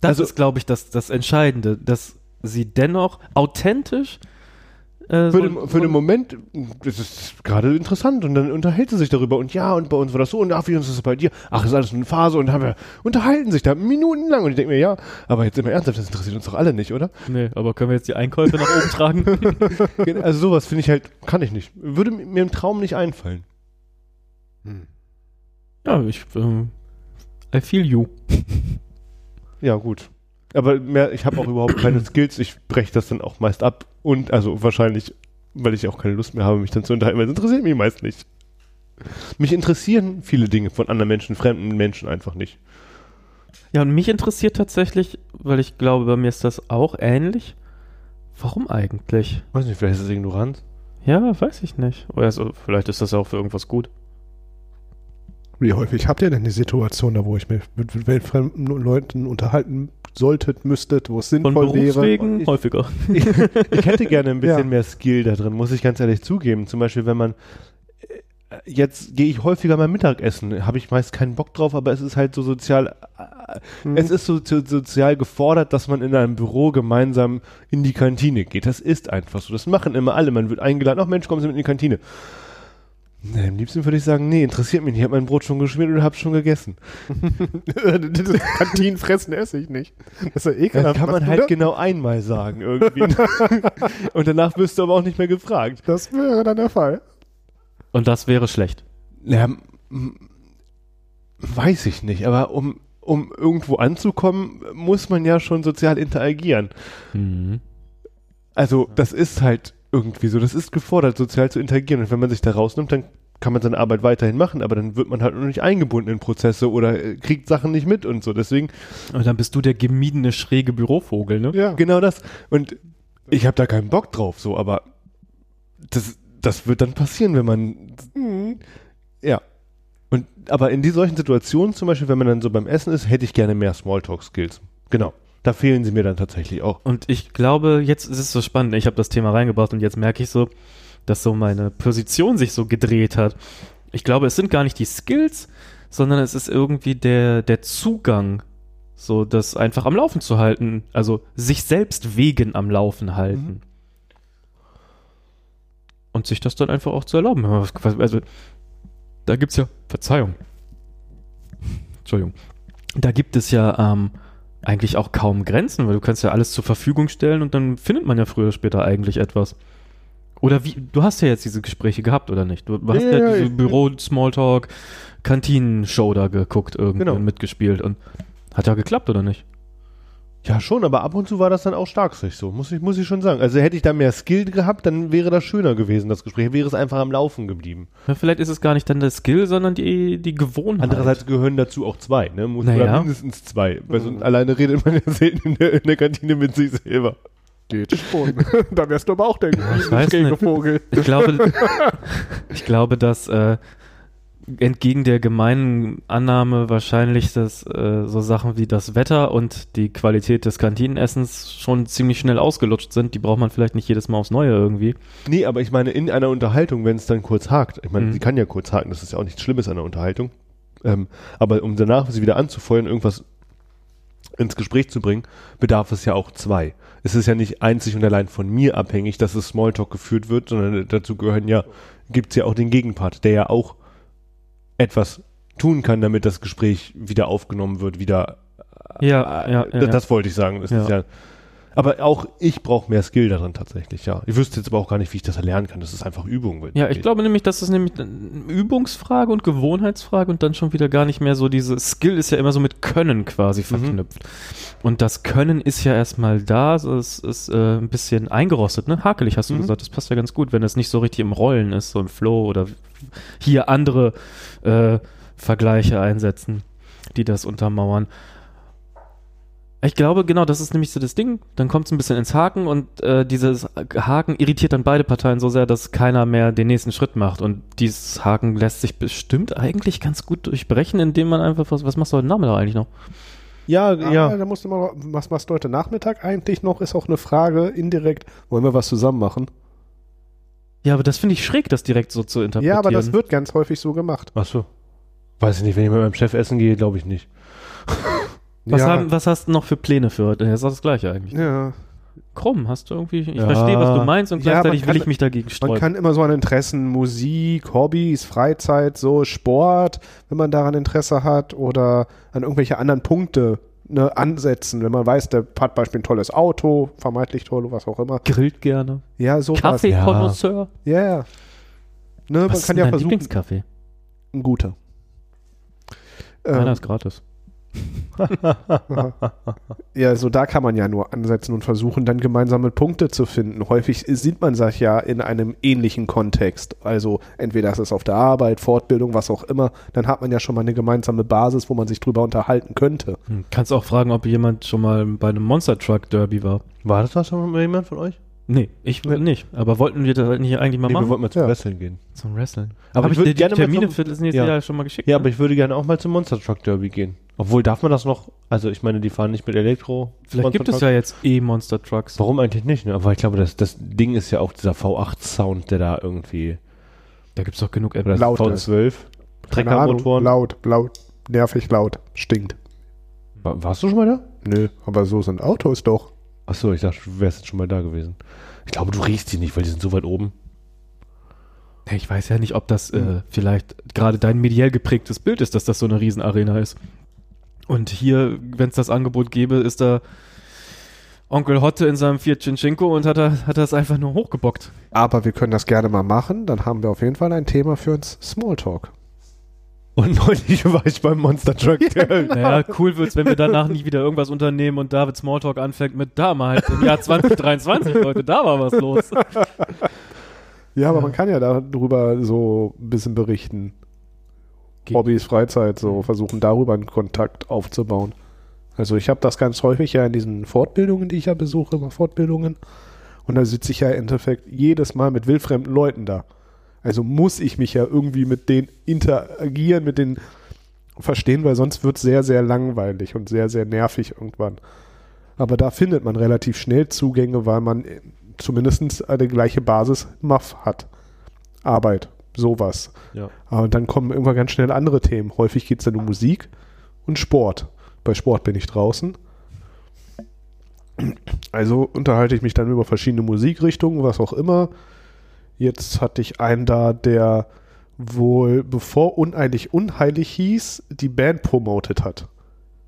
Das Also- ist, glaube ich, das, das Entscheidende, dass sie dennoch authentisch äh, Für, so- den, für den Moment, das ist gerade interessant und dann unterhält sie sich darüber und ja, und bei uns war das so und ach, wie ist das bei dir? Ach, ist alles nur eine Phase und haben wir, unterhalten sich da minutenlang und ich denke mir, ja, aber jetzt immer ernsthaft, das interessiert uns doch alle nicht, oder? Nee, aber können wir jetzt die Einkäufe nach oben tragen? <laughs> Also sowas finde ich halt, kann ich nicht. Würde mir im Traum nicht einfallen. ja, ich, ähm, I feel you. Ja, gut. Aber mehr, ich habe auch überhaupt keine Skills, ich breche das dann auch meist ab und also wahrscheinlich, weil ich auch keine Lust mehr habe, mich dann zu unterhalten, weil es interessiert mich meist nicht. Mich interessieren viele Dinge von anderen Menschen, fremden Menschen einfach nicht. Ja, und mich interessiert tatsächlich, weil ich glaube, bei mir ist das auch ähnlich. Warum eigentlich? Weiß nicht, vielleicht ist es Ignoranz. Ja, weiß ich nicht. Oder also, vielleicht ist das auch für irgendwas gut. Wie häufig habt ihr denn die Situation, da wo ich mich mit weltfremden Leuten unterhalten solltet, müsstet, wo es Von sinnvoll wäre? Berufswegen Ich- häufiger. Ich hätte gerne ein <laughs> bisschen Ja. mehr Skill da drin, muss ich ganz ehrlich zugeben. Zum Beispiel, wenn man äh, jetzt gehe ich häufiger mal Mittagessen, habe ich meist keinen Bock drauf, aber es ist halt so sozial, äh, Mhm. es ist so, so sozial gefordert, dass man in einem Büro gemeinsam in die Kantine geht. Das ist einfach so. Das machen immer alle. Man wird eingeladen, ach Mensch, kommen Sie mit in die Kantine. Nee, am liebsten würde ich sagen, nee, interessiert mich nicht. Ich habe mein Brot schon geschmiert und habe schon gegessen. <laughs> das Kantinenfressen esse ich nicht. Das ist ja Das ekelhaft. kann man halt oder? genau einmal sagen irgendwie. <laughs> und danach wirst du aber auch nicht mehr gefragt. Das wäre dann der Fall. Und das wäre schlecht. Ja, m- weiß ich nicht, aber um, um irgendwo anzukommen, muss man ja schon sozial interagieren. Mhm. Also, das ist halt irgendwie so, das ist gefordert, sozial zu interagieren. Und wenn man sich da rausnimmt, dann kann man seine Arbeit weiterhin machen, aber dann wird man halt noch nicht eingebunden in Prozesse oder äh, kriegt Sachen nicht mit und so. Deswegen, Und dann bist du der gemiedene, schräge Bürovogel, ne? Ja. genau das. Und ich habe da keinen Bock drauf, so, aber das, das wird dann passieren, wenn man Mhm. Ja. Und aber in die solchen Situationen, zum Beispiel, wenn man dann so beim Essen ist, hätte ich gerne mehr Smalltalk-Skills. Genau. Da fehlen sie mir dann tatsächlich auch. Und ich glaube, jetzt ist es so spannend. Ich habe das Thema reingebracht und jetzt merke ich so, dass so meine Position sich so gedreht hat. Ich glaube, es sind gar nicht die Skills, sondern es ist irgendwie der, der Zugang, so das einfach am Laufen zu halten. Also sich selbst wegen am Laufen halten. Und sich das dann einfach auch zu erlauben. Also, da gibt es ja, Verzeihung. Entschuldigung. Da gibt es ja ähm, eigentlich auch kaum Grenzen, weil du kannst ja alles zur Verfügung stellen und dann findet man ja früher oder später eigentlich etwas. Oder wie, du hast ja jetzt diese Gespräche gehabt, oder nicht? Du hast Ja, ja, ja, diese Büro-Smalltalk, Kantinen-Show da geguckt irgendwie Genau. und mitgespielt und hat ja geklappt, oder nicht? Ja, schon, aber ab und zu war das dann auch stark sich so, muss ich, muss ich schon sagen. Also hätte ich da mehr Skill gehabt, dann wäre das schöner gewesen, das Gespräch. Wäre es einfach am Laufen geblieben. Ja, vielleicht ist es gar nicht dann der Skill, sondern die, die Gewohnheit. Andererseits gehören dazu auch zwei, ne? Muss Naja. oder mindestens zwei. Weil so alleine redet man ja selten in der, in der Kantine mit sich selber. Geht schon. <laughs> da wärst du aber auch der ich weiß schräge nicht. Vogel. Ich glaube, <laughs> ich glaube, dass äh, entgegen der gemeinen Annahme wahrscheinlich, dass äh, so Sachen wie das Wetter und die Qualität des Kantinenessens schon ziemlich schnell ausgelutscht sind. Die braucht man vielleicht nicht jedes Mal aufs Neue irgendwie. Nee, aber ich meine, in einer Unterhaltung, wenn es dann kurz hakt, ich meine, Mhm. sie kann ja kurz haken, das ist ja auch nichts Schlimmes an einer Unterhaltung. Ähm, aber um danach sie wieder anzufeuern, irgendwas ins Gespräch zu bringen, bedarf es ja auch zwei. Es ist ja nicht einzig und allein von mir abhängig, dass es Smalltalk geführt wird, sondern dazu gehören ja, gibt es ja auch den Gegenpart, der ja auch etwas tun kann, damit das Gespräch wieder aufgenommen wird, wieder. Ja, äh, ja, ja, das, ja. das wollte ich sagen. Das. Ist ja, aber auch ich brauche mehr Skill darin tatsächlich, ja. Ich wüsste jetzt aber auch gar nicht, wie ich das erlernen kann. Das ist einfach Übung. Ja, ich glaube nämlich, dass es nämlich eine Übungsfrage und Gewohnheitsfrage und dann schon wieder gar nicht mehr so diese Skill ist ja immer so mit Können quasi verknüpft. Und das Können ist ja erstmal da, es ist äh, ein bisschen eingerostet, ne? Hakelig hast du Mhm. gesagt, das passt ja ganz gut, wenn es nicht so richtig im Rollen ist, so im Flow oder hier andere äh, Vergleiche einsetzen, die das untermauern. Ich glaube, genau, das ist nämlich so das Ding. Dann kommt es ein bisschen ins Haken und äh, dieses Haken irritiert dann beide Parteien so sehr, dass keiner mehr den nächsten Schritt macht. Und dieses Haken lässt sich bestimmt eigentlich ganz gut durchbrechen, indem man einfach was, was machst du heute Nachmittag eigentlich noch? Ja, Ah, ja. da musst du mal, was machst du heute Nachmittag eigentlich noch? Ist auch eine Frage indirekt. Wollen wir was zusammen machen? Ja, aber das finde ich schräg, das direkt so zu interpretieren. Ja, aber das wird ganz häufig so gemacht. Ach so. Weiß ich nicht, wenn ich mit meinem Chef essen gehe, glaube ich nicht. <laughs> was, ja, haben, was hast du noch für Pläne für heute? Das ist das Gleiche eigentlich. ja. Krumm, hast du irgendwie. Ich Ja. verstehe, was du meinst und man gleichzeitig will kann- ich mich dagegen Man sträuben. kann immer so an Interessen, Musik, Hobbys, Freizeit, so Sport, wenn man daran Interesse hat oder an irgendwelche anderen Punkte ne, ansetzen. Wenn man weiß, der hat beispielsweise ein tolles Auto, vermeintlich toll, was auch immer. Grillt gerne. Ja, sowas. Kaffeekonnoisseur. Ja, ja. Ne, man Was ist kann denn ja dein versuchen, Lieblingskaffee? ein guter. Meiner Ähm, ist gratis. <laughs> Ja, so da kann man ja nur ansetzen und versuchen, dann gemeinsame Punkte zu finden. Häufig sieht man sich ja in einem ähnlichen Kontext. Also entweder ist es auf der Arbeit, Fortbildung, was auch immer. Dann hat man ja schon mal eine gemeinsame Basis, wo man sich drüber unterhalten könnte. Hm, Kannst auch fragen, ob jemand schon mal bei einem Monster Truck Derby war. War das was schon mal jemand von euch? Nee, ich will nicht. Aber wollten wir das nicht eigentlich mal Nee, wir machen? wollten mal zum Ja. Wrestling gehen. Zum Wrestling. Aber Hab ich würde dir die gerne mal Termine zum- für das nächste Ja. Jahr schon mal geschickt. Ja, ne? aber ich würde gerne auch mal zum Monster Truck Derby gehen. Obwohl, darf man das noch? Also, ich meine, die fahren nicht mit Elektro. Vielleicht gibt es ja jetzt E-Monster Trucks. Warum eigentlich nicht? Ne? Aber ich glaube, das, das Ding ist ja auch dieser V8-Sound, der da irgendwie. Da gibt es doch genug Apps. Laut V12. Keine Ahnung, Treckermotoren. laut, laut, nervig laut, stinkt. War, warst du schon mal da? Nö, aber so sind Autos doch. Achso, ich dachte, du wärst jetzt schon mal da gewesen. Ich glaube, du riechst die nicht, weil die sind so weit oben. Ich weiß ja nicht, ob das äh, vielleicht gerade dein mediell geprägtes Bild ist, dass das so eine Riesenarena ist. Und hier, wenn es das Angebot gäbe, ist da Onkel Hotte in seinem Fiat Cincinco und hat er, hat er es einfach nur hochgebockt. Aber wir können das gerne mal machen. Dann haben wir auf jeden Fall ein Thema für uns Smalltalk. Und neulich war ich beim Monster Truck Derby. <laughs> Naja, cool wird's, wenn wir danach nie wieder irgendwas unternehmen und David Smalltalk anfängt mit damals im Jahr 2023, Leute, da war was los. Ja, aber man kann ja darüber so ein bisschen berichten. Hobbys, Freizeit, so versuchen darüber einen Kontakt aufzubauen. Also ich habe das ganz häufig ja in diesen Fortbildungen, die ich ja besuche, immer Fortbildungen. Und da sitze ich ja im Endeffekt jedes Mal mit wildfremden Leuten da. Also muss ich mich ja irgendwie mit denen interagieren, mit denen verstehen, weil sonst wird es sehr, sehr langweilig und sehr, sehr nervig irgendwann. Aber da findet man relativ schnell Zugänge, weil man äh, zumindest eine gleiche Basis MAF hat. Arbeit, sowas. Ja. Aber dann kommen irgendwann ganz schnell andere Themen. Häufig geht es dann um Musik und Sport. Bei Sport bin ich draußen. Also unterhalte ich mich dann über verschiedene Musikrichtungen, was auch immer. Jetzt hatte ich einen da, der wohl, bevor Uneilig Unheilig hieß, die Band promotet hat.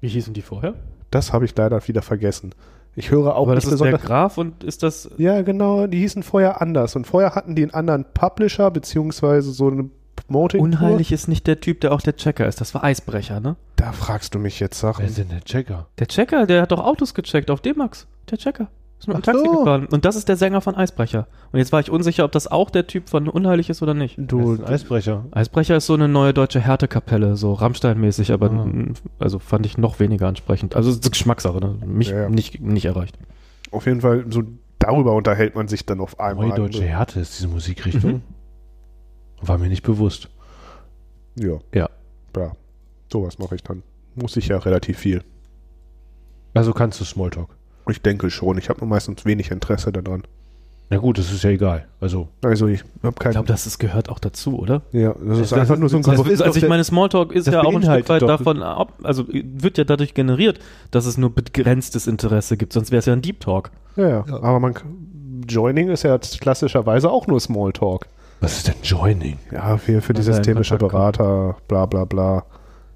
Wie hießen die vorher? Das habe ich leider wieder vergessen. Ich höre auch Aber das ist der. Graf und ist das Ja, genau, die hießen vorher anders. Und vorher hatten die einen anderen Publisher, beziehungsweise so eine Promoting. Unheilig ist nicht der Typ, der auch der Checker ist. Das war Eisbrecher, ne? Da fragst du mich jetzt Sachen. Wer ist denn der Checker? Der Checker, der hat doch Autos gecheckt auf D-Max. Der Checker. Ist mit dem Ach Taxi so. gefahren. Und das ist der Sänger von Eisbrecher. Und jetzt war ich unsicher, ob das auch der Typ von Unheilig ist oder nicht. Du, ist Eisbrecher. Eisbrecher ist so eine neue deutsche Härtekapelle, so Rammstein-mäßig, aber Ah. also fand ich noch weniger ansprechend. Also es ist Geschmackssache, ne? Mich Ja, ja. Nicht, nicht erreicht. auf jeden Fall, so darüber unterhält man sich dann auf einmal. Neue deutsche Härte ist diese Musikrichtung. War mir nicht bewusst. Ja. Ja. Ja. Sowas mache ich dann. Muss ich ja relativ viel. Also kannst du Smalltalk. Ich denke schon. Ich habe nur meistens wenig Interesse daran. Na gut, das ist ja egal. Also, Also ich habe Ich kein. glaube, das ist, gehört auch dazu, oder? ja, das ist das einfach ist- nur so ein ist also ich meine, Smalltalk ist ja auch ein Stück weit davon ab, also wird ja dadurch generiert, dass es nur begrenztes Interesse gibt, sonst wäre es ja ein Deep Talk. Ja, ja. Aber man, Joining ist ja klassischerweise auch nur Smalltalk. Was ist denn Joining? Ja, für, für die Also systemische. Berater, bla bla bla.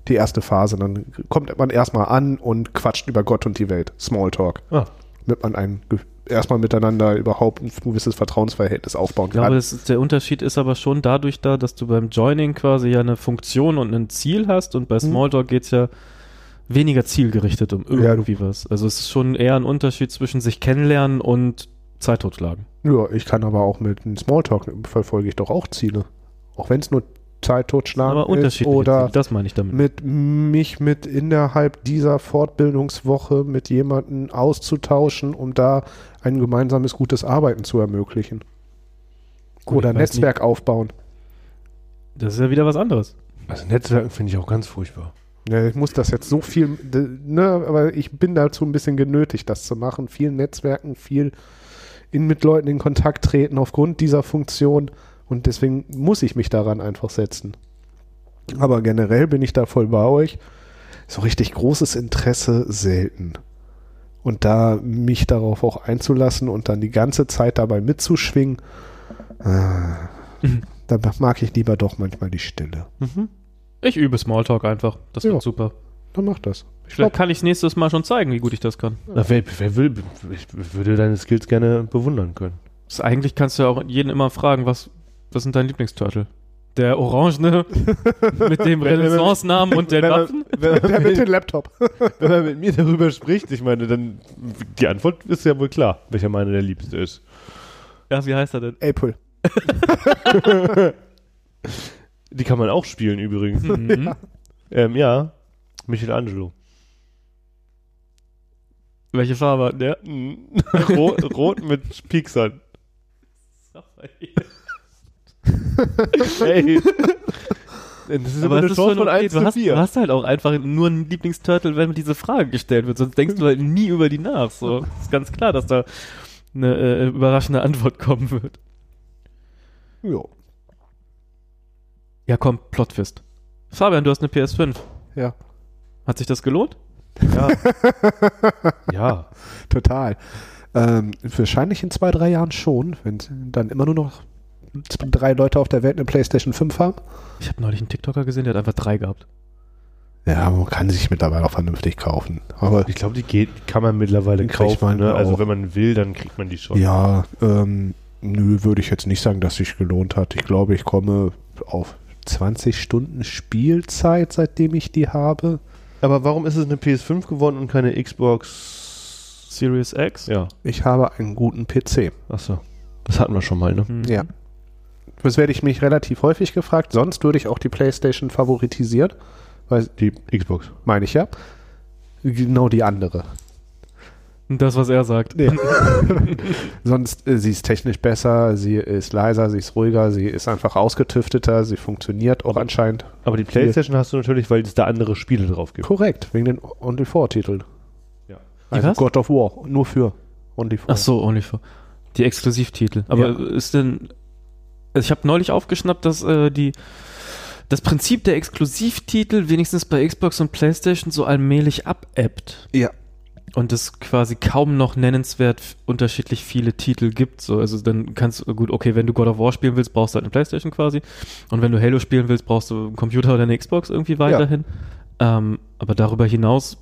Die erste Phase, dann kommt man erstmal an und quatscht über Gott und die Welt. Smalltalk. Ah. Damit man ein, erstmal miteinander überhaupt ein gewisses Vertrauensverhältnis aufbauen Ich glaube, kann. ist, der Unterschied ist aber schon dadurch da, dass du beim Joining quasi ja eine Funktion und ein Ziel hast und bei Smalltalk geht's ja weniger zielgerichtet um Ja, irgendwie was. Also es ist schon eher ein Unterschied zwischen sich kennenlernen und Zeit totschlagen. Ja, ich kann aber auch mit einem Smalltalk verfolge ich doch auch Ziele. Auch wenn es nur Zeit totschlagen Aber ist unterschiedlich. oder das meine ich damit. mit mich mit innerhalb dieser Fortbildungswoche mit jemandem auszutauschen, um da ein gemeinsames gutes Arbeiten zu ermöglichen. Gut, oder Netzwerk aufbauen. Das ist ja wieder was anderes. Also Netzwerken finde ich auch ganz furchtbar. Ja, ich muss das jetzt so viel, ne, aber ich bin dazu ein bisschen genötigt, das zu machen. Viel Netzwerken, viel in, mit Leuten in Kontakt treten aufgrund dieser Funktion und deswegen muss ich mich daran einfach setzen. Aber generell bin ich da voll bei euch. So richtig großes Interesse selten. Und da mich darauf auch einzulassen und dann die ganze Zeit dabei mitzuschwingen, ah, da mag ich lieber doch manchmal die Stille. Ich übe Smalltalk einfach. Das wird Ja. super. Dann mach das. Ich Vielleicht kann ich nächstes Mal schon zeigen, wie gut ich das kann. Na, wer, wer will, ich würde deine Skills gerne bewundern können. Das, eigentlich kannst du ja auch jeden immer fragen, was, was sind dein Lieblingsturtle? Der Orangene <laughs> mit dem Renaissance-Namen und den wenn man- Waffen? wenn der mit mit- dem Laptop. <laughs> Wenn man mit mir darüber spricht, ich meine, dann die Antwort ist ja wohl klar, welcher meine der Liebste ist. Ja, wie heißt er denn? April. <laughs> Die kann man auch spielen übrigens. Mhm. ähm, ja, Michelangelo. Welche Farbe hat der? rot, rot mit Pieksern. Hey. <laughs> Das ist Aber immer es ist schon okay. Du hast, du hast halt auch einfach nur einen Lieblingsturtle, wenn diese Frage gestellt wird. Sonst denkst du halt nie über die nach. So <laughs> ist ganz klar, dass da eine äh, überraschende Antwort kommen wird. Ja. Ja, komm, Plotfist. Fabian, du hast eine PS5. Ja. Hat sich das gelohnt? Ja. <laughs> ja. Total. Ähm, wahrscheinlich in zwei, drei Jahren schon, wenn dann immer nur noch drei Leute auf der Welt eine PlayStation 5 haben. Ich habe neulich einen TikToker gesehen, der hat einfach drei gehabt. Ja, man kann sich mittlerweile auch vernünftig kaufen. Aber Ich glaube, die geht, kann man mittlerweile kaufen. man Ne? Also wenn man will, dann kriegt man die schon. ja, ähm, nö, würde ich jetzt nicht sagen, dass sich gelohnt hat. Ich glaube, ich komme auf 20 Stunden Spielzeit, seitdem ich die habe. Aber warum ist es eine PS5 geworden und keine Xbox? Series X? Ja, Ich habe einen guten PC. achso. Das hatten wir schon mal, ne? Mhm. Ja. Das werde ich mich relativ häufig gefragt. Sonst würde ich auch die PlayStation favorisieren. Weil, Die Xbox. meine ich ja. Genau die andere. Das, was er sagt. Nee. <laughs> <laughs> Sonst, äh, sie ist technisch besser, sie ist leiser, sie ist ruhiger, sie ist einfach ausgetüfteter, sie funktioniert auch anscheinend. Aber die PlayStation hast du natürlich, weil es da andere Spiele drauf gibt. Korrekt, wegen den Only 4 Titeln. Ja. Also was? God of War, nur für Only 4. Ach so, Only for. Die Exklusivtitel. Aber Ja. ist denn. Also ich habe neulich aufgeschnappt, dass äh, die das Prinzip der Exklusivtitel wenigstens bei Xbox und PlayStation so allmählich abebbt. Ja. Und es quasi kaum noch nennenswert unterschiedlich viele Titel gibt. So, also dann kannst du, gut, okay, wenn du God of War spielen willst, brauchst du halt eine Playstation quasi. Und wenn du Halo spielen willst, brauchst du einen Computer oder eine Xbox irgendwie weiterhin. Ähm, aber darüber hinaus.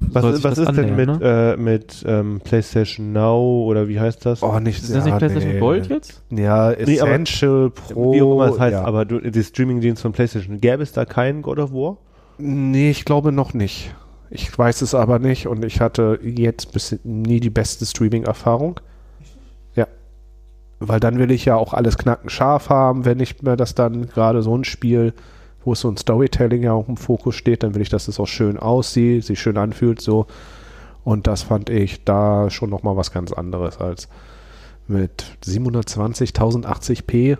Was, was ist denn mit, ne? äh, mit ähm, PlayStation Now oder wie heißt das? Oh, nicht Ist das nicht PlayStation Gold jetzt? Ja, Nee, aber- Essential Pro. wie auch immer es heißt, ja. aber du, die Streaming-Dienst von PlayStation. Gäbe es da keinen God of War? Nee, ich glaube noch nicht. Ich weiß es aber nicht und ich hatte jetzt bis nie die beste Streaming-Erfahrung. Ja. Weil dann will ich ja auch alles knacken scharf haben, wenn ich mir das dann gerade so ein Spiel, wo so ein Storytelling ja auch im Fokus steht, dann will ich, dass es auch schön aussieht, sich schön anfühlt so. Und das fand ich da schon nochmal was ganz anderes als mit 720 1080p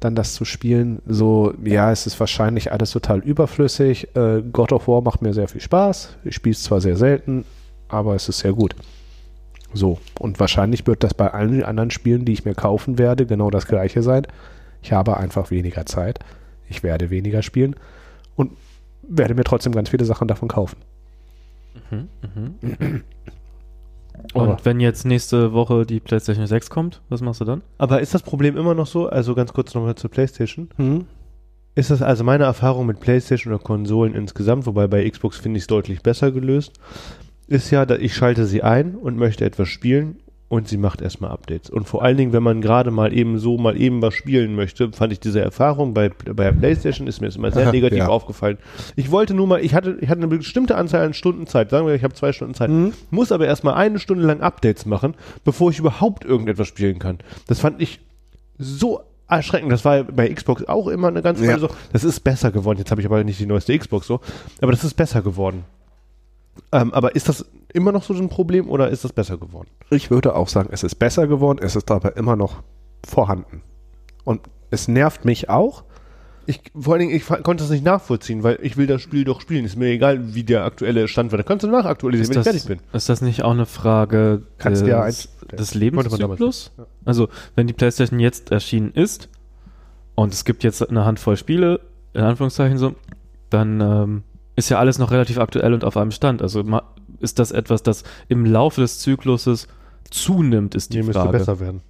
dann das zu spielen. So, ja, es ist wahrscheinlich alles total überflüssig. Äh, God of War macht mir sehr viel Spaß. Ich spiele es zwar sehr selten, aber es ist sehr gut. So, und wahrscheinlich wird das bei allen anderen Spielen, die ich mir kaufen werde, genau das gleiche sein. Ich habe einfach weniger Zeit. Ich werde weniger spielen und werde mir trotzdem ganz viele Sachen davon kaufen. Mhm, mhm. <clears throat> Und wenn jetzt nächste Woche die PlayStation 6 kommt, was machst du dann? Aber ist das Problem immer noch so? Also ganz kurz nochmal zur PlayStation. Hm? Ist das also meine Erfahrung mit PlayStation oder Konsolen insgesamt, wobei bei Xbox finde ich es deutlich besser gelöst, ist ja, dass ich schalte sie ein und möchte etwas spielen und sie macht erstmal Updates. Und vor allen Dingen, wenn man gerade mal eben so mal eben was spielen möchte, fand ich diese Erfahrung bei, bei der PlayStation ist mir das immer sehr <laughs> negativ ja. aufgefallen. Ich wollte nur mal, ich hatte, ich hatte eine bestimmte Anzahl an Stunden Zeit, sagen wir, ich habe zwei Stunden Zeit, Mhm. muss aber erstmal eine Stunde lang Updates machen, bevor ich überhaupt irgendetwas spielen kann. Das fand ich so erschreckend. Das war bei Xbox auch immer eine ganze Weile Ja. so. Das ist besser geworden. Jetzt habe ich aber nicht die neueste Xbox so, aber das ist besser geworden. Ähm, aber ist das immer noch so ein Problem oder ist das besser geworden? Ich würde auch sagen, es ist besser geworden, es ist aber immer noch vorhanden. Und es nervt mich auch. Ich, vor allen Dingen, ich konnte das nicht nachvollziehen, weil ich will das Spiel doch spielen. Ist mir egal, wie der aktuelle Stand war. Da kannst du nachaktualisieren, wenn Ist ich das, fertig bin. ist das nicht auch eine Frage Kannst des, ja eins- des Lebenszyklus? Also, wenn die PlayStation jetzt erschienen ist und es gibt jetzt eine Handvoll Spiele, in Anführungszeichen so, dann ähm, ist ja alles noch relativ aktuell und auf einem Stand. Also ist das etwas, das im Laufe des Zykluses zunimmt, ist die müsste Frage. besser werden.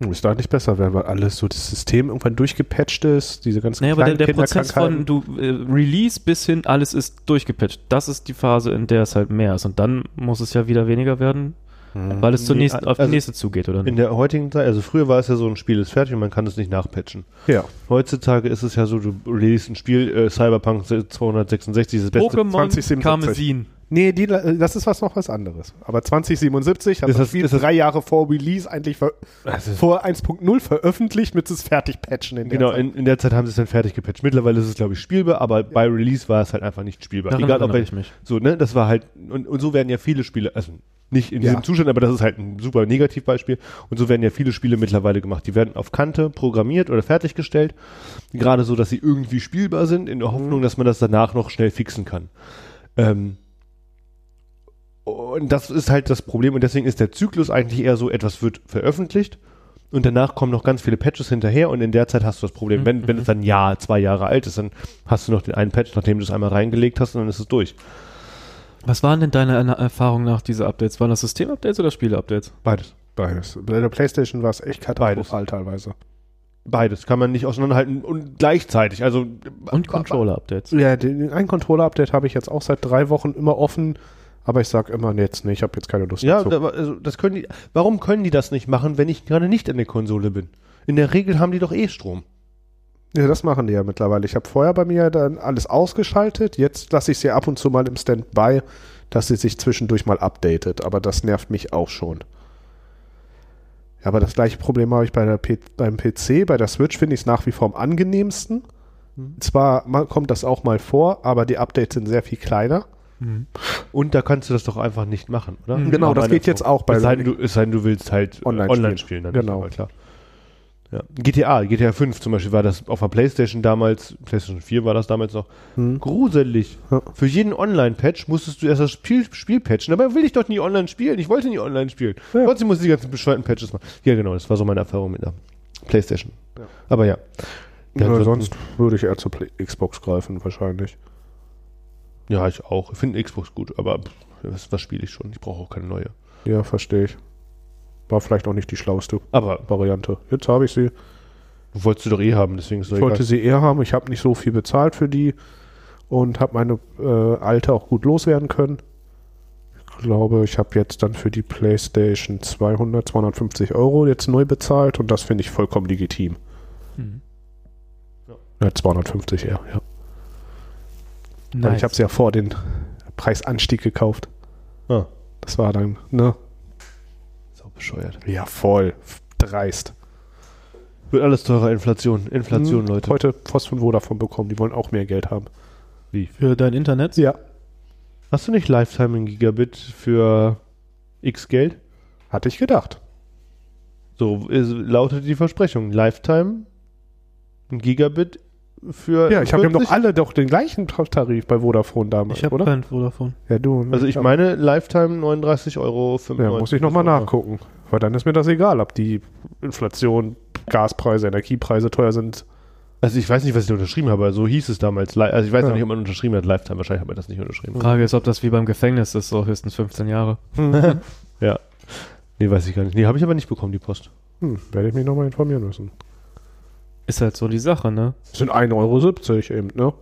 Müsste eigentlich besser werden, weil alles so das System irgendwann durchgepatcht ist, diese ganzen Naja, aber der, der Prozess von du äh, Release bis hin, alles ist durchgepatcht. Das ist die Phase, in der es halt mehr ist. Und dann muss es ja wieder weniger werden, Mhm. weil es zur Nee, nächsten, auf die also nächste zugeht, oder In der heutigen Zeit, also früher war es ja so, ein Spiel ist fertig und man kann es nicht nachpatchen. Ja. Heutzutage ist es ja so, du release ein Spiel, äh, Cyberpunk 266, das beste Pokémon 2077. Karmesin. Nee, die, das ist was noch was anderes. Aber 2077 hat Ist das das- Spiel ist das- drei Jahre vor Release eigentlich ver vor 1.0 veröffentlicht, mit es fertig patchen in der Genau, Zeit. in, in der Zeit haben sie es dann fertig gepatcht. Mittlerweile ist es, glaube ich, spielbar, aber bei Release war es halt einfach nicht spielbar. Daran Egal, ob ich mich. so, ne, das war halt, und, und so werden ja viele Spiele, also nicht in diesem Ja. Zustand, aber das ist halt ein super Negativbeispiel. Und so werden ja viele Spiele mittlerweile gemacht. Die werden auf Kante programmiert oder fertiggestellt. Gerade so, dass sie irgendwie spielbar sind, in der Hoffnung, dass man das danach noch schnell fixen kann. Ähm, und das ist halt das Problem. Und deswegen ist der Zyklus eigentlich eher so, etwas wird veröffentlicht und danach kommen noch ganz viele Patches hinterher und in der Zeit hast du das Problem. Mhm, Wenn, wenn es dann ein Jahr, zwei Jahre alt ist, dann hast du noch den einen Patch, nachdem du es einmal reingelegt hast und dann ist es durch. Was waren denn deine Erfahrungen nach dieser Updates? Waren das System-Updates oder Spiele-Updates? Beides. Beides. Bei der Playstation war es echt katastrophal teilweise. Beides kann man nicht auseinanderhalten und gleichzeitig. Also Und Controller-Updates. Ja, den, ein Controller-Update habe ich jetzt auch seit drei Wochen immer offen, aber ich sag immer jetzt nicht, ich habe jetzt keine Lust Ja, dazu. da, also das können die. Warum können die das nicht machen, wenn ich gerade nicht an der Konsole bin? In der Regel haben die doch eh Strom. Ja, das machen die ja mittlerweile. Ich habe vorher bei mir dann alles ausgeschaltet. Jetzt lasse ich sie ab und zu mal im Standby, dass sie sich zwischendurch mal updatet. Aber das nervt mich auch schon. Ja, aber das gleiche Problem habe ich bei der P beim PC. Bei der Switch finde ich es nach wie vor am angenehmsten. Zwar mal kommt das auch mal vor, aber die Updates sind sehr viel kleiner. Und da kannst du das doch einfach nicht machen, oder? Mhm. Genau, das geht jetzt auch bei es sei, denn, du, es sei denn, du willst halt äh, Online online, spielen. spielen. dann Genau. klar. Ja. GTA, GTA 5 zum Beispiel war das auf der Playstation damals, Playstation 4 war das damals noch, Hm. gruselig. Ja. Für jeden Online-Patch musstest du erst das Spiel, Spiel patchen. Dabei will ich doch nie online spielen. Ich wollte nie online spielen. Ja. Trotzdem muss ich die ganzen bescheuerten Patches machen. Ja, genau, das war so meine Erfahrung mit der Playstation. Ja. Aber ja. Ja, sonst würde ich eher zur Play Xbox greifen, wahrscheinlich. Ja, ich auch. Ich finde Xbox gut, aber pff, was, was spiele ich schon? Ich brauche auch keine neue. Ja, verstehe ich. War vielleicht auch nicht die schlauste Aber Variante. Jetzt habe ich sie. wolltest du doch eh haben, deswegen ist Ich wollte egal. sie eher haben. Ich habe nicht so viel bezahlt für die und habe meine äh, alte auch gut loswerden können. Ich glaube, ich habe jetzt dann für die PlayStation 200, 250 Euro jetzt neu bezahlt und das finde ich vollkommen legitim. Mhm. Ja, 250 eher, ja. Nice. ich habe sie ja vor den Preisanstieg gekauft. Ah, Das war dann, ne? Bescheuert. Ja, voll. Dreist. Wird alles teurer, Inflation. Inflation, Hm, Leute. Heute Post von Vodafone bekommen. Die wollen auch mehr Geld haben. Für dein Internet? Ja. Hast du nicht Lifetime in Gigabit für X Geld? Hatte ich gedacht. So ist, lautet die Versprechung. Lifetime, ein Gigabit für. Ja, ich habe 40? doch alle doch den gleichen Tarif bei Vodafone damals, Ich habe oder? Vodafone. Ja, du. Also ich ja. meine Lifetime 39,95 Euro. Ja, muss ich nochmal nachgucken. Weil dann ist mir das egal, ob die Inflation, Gaspreise, Energiepreise teuer sind. Also ich weiß nicht, was ich da unterschrieben habe, aber so hieß es damals. Also ich weiß Ja. noch nicht, ob man unterschrieben hat. Lifetime, wahrscheinlich hat man das nicht unterschrieben. Frage ist, ob das wie beim Gefängnis ist, so höchstens 15 Jahre. <laughs> Ja. Nee, weiß ich gar nicht. Nee, habe ich aber nicht bekommen, die Post. Hm, werde ich mich nochmal informieren müssen. Ist halt so die Sache, ne? Das sind 1,70 Euro eben, ne?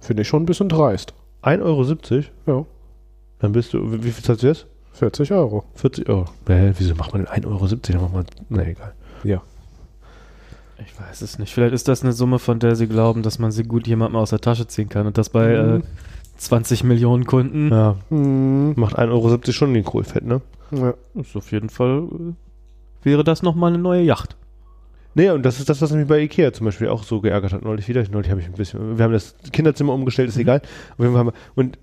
Finde ich schon ein bisschen dreist. 1,70 Euro? Ja, Dann bist du, wie wie viel zahlst du jetzt? 40 Euro. 40 Euro. Hä, wieso macht man denn 1,70 Euro? Dann macht man, na egal. Ja. Ich weiß es nicht. Vielleicht ist das eine Summe, von der sie glauben, dass man sie gut jemandem aus der Tasche ziehen kann. Und das bei äh, Mhm. 20 Millionen Kunden Ja, Hm, macht 1,70 Euro schon den Kohlfett, ne? ja. ist auf jeden Fall, äh, wäre das nochmal eine neue Yacht. Nee, und das ist das, was mich bei Ikea zum Beispiel auch so geärgert hat. Neulich wieder. Neulich habe ich ein bisschen, wir haben das Kinderzimmer umgestellt, ist egal. Haben wir, und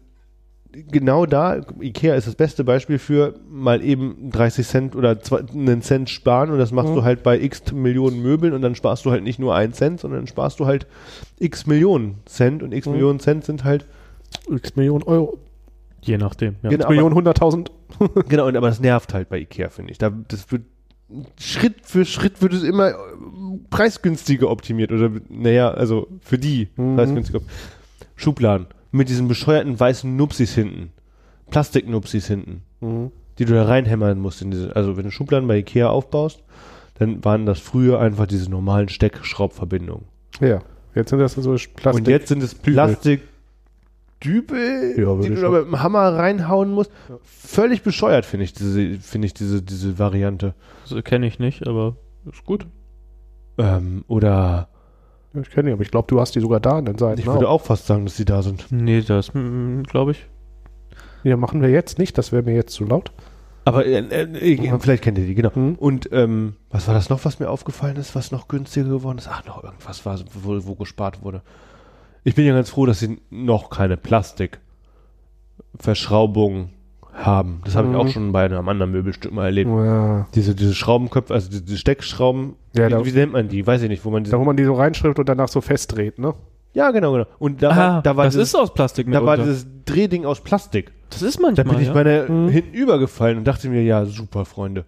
genau da, Ikea ist das beste Beispiel für mal eben 30 Cent oder zwei, einen Cent sparen und das machst Mhm. du halt bei x Millionen Möbeln und dann sparst du halt nicht nur einen Cent, sondern dann sparst du halt x Millionen Cent und x Mhm. Millionen Cent sind halt, X Millionen Euro. Je nachdem. Ja. Genau. X Millionen, 100.000. <laughs> genau, und aber das nervt halt bei Ikea, finde ich. Da, das wird, Schritt für Schritt wird es immer äh, preisgünstiger optimiert oder, naja, also für die Mhm. preisgünstiger. Schubladen mit diesen bescheuerten weißen Nupsis hinten. Plastiknupsis hinten, Mhm. die du da reinhämmern musst. In diese, also wenn du Schubladen bei Ikea aufbaust, dann waren das früher einfach diese normalen Steckschraubverbindungen. Ja, jetzt sind das so Plastik. Und jetzt sind es Plastik. Dübel, Ja, die ich du da mit dem Hammer reinhauen musst. Ja. Völlig bescheuert, finde ich, diese, finde ich, diese, diese Variante. Das kenne ich nicht, aber ist gut. Ähm, oder Ich kenne die, aber ich glaube, du hast die sogar da an den Seiten. ich würde auch fast sagen, dass die da sind. Nee, das glaube ich. Ja, machen wir jetzt nicht, das wäre mir jetzt zu laut. Aber äh, äh, vielleicht kennt ihr die, genau. Mhm. Und ähm, was war das noch, was mir aufgefallen ist, was noch günstiger geworden ist? Ach, noch irgendwas war, wo, wo gespart wurde. Ich bin ja ganz froh, dass sie noch keine Plastikverschraubung haben. Das habe ich Mhm. auch schon bei einem anderen Möbelstück mal erlebt. Ja. Diese, diese Schraubenköpfe, also diese Steckschrauben, Ja, wie, da- wie nennt man die? Weiß ich nicht, wo man diese, Da, wo man die so reinschreibt und danach so festdreht, ne? Ja, genau, genau. Und da ah, war, da war, das dieses, ist aus Plastik da war mitunter. dieses Drehding aus Plastik. Das ist Da manchmal, bin ich ja. meine Mhm. hinten übergefallen und dachte mir, ja, super, Freunde.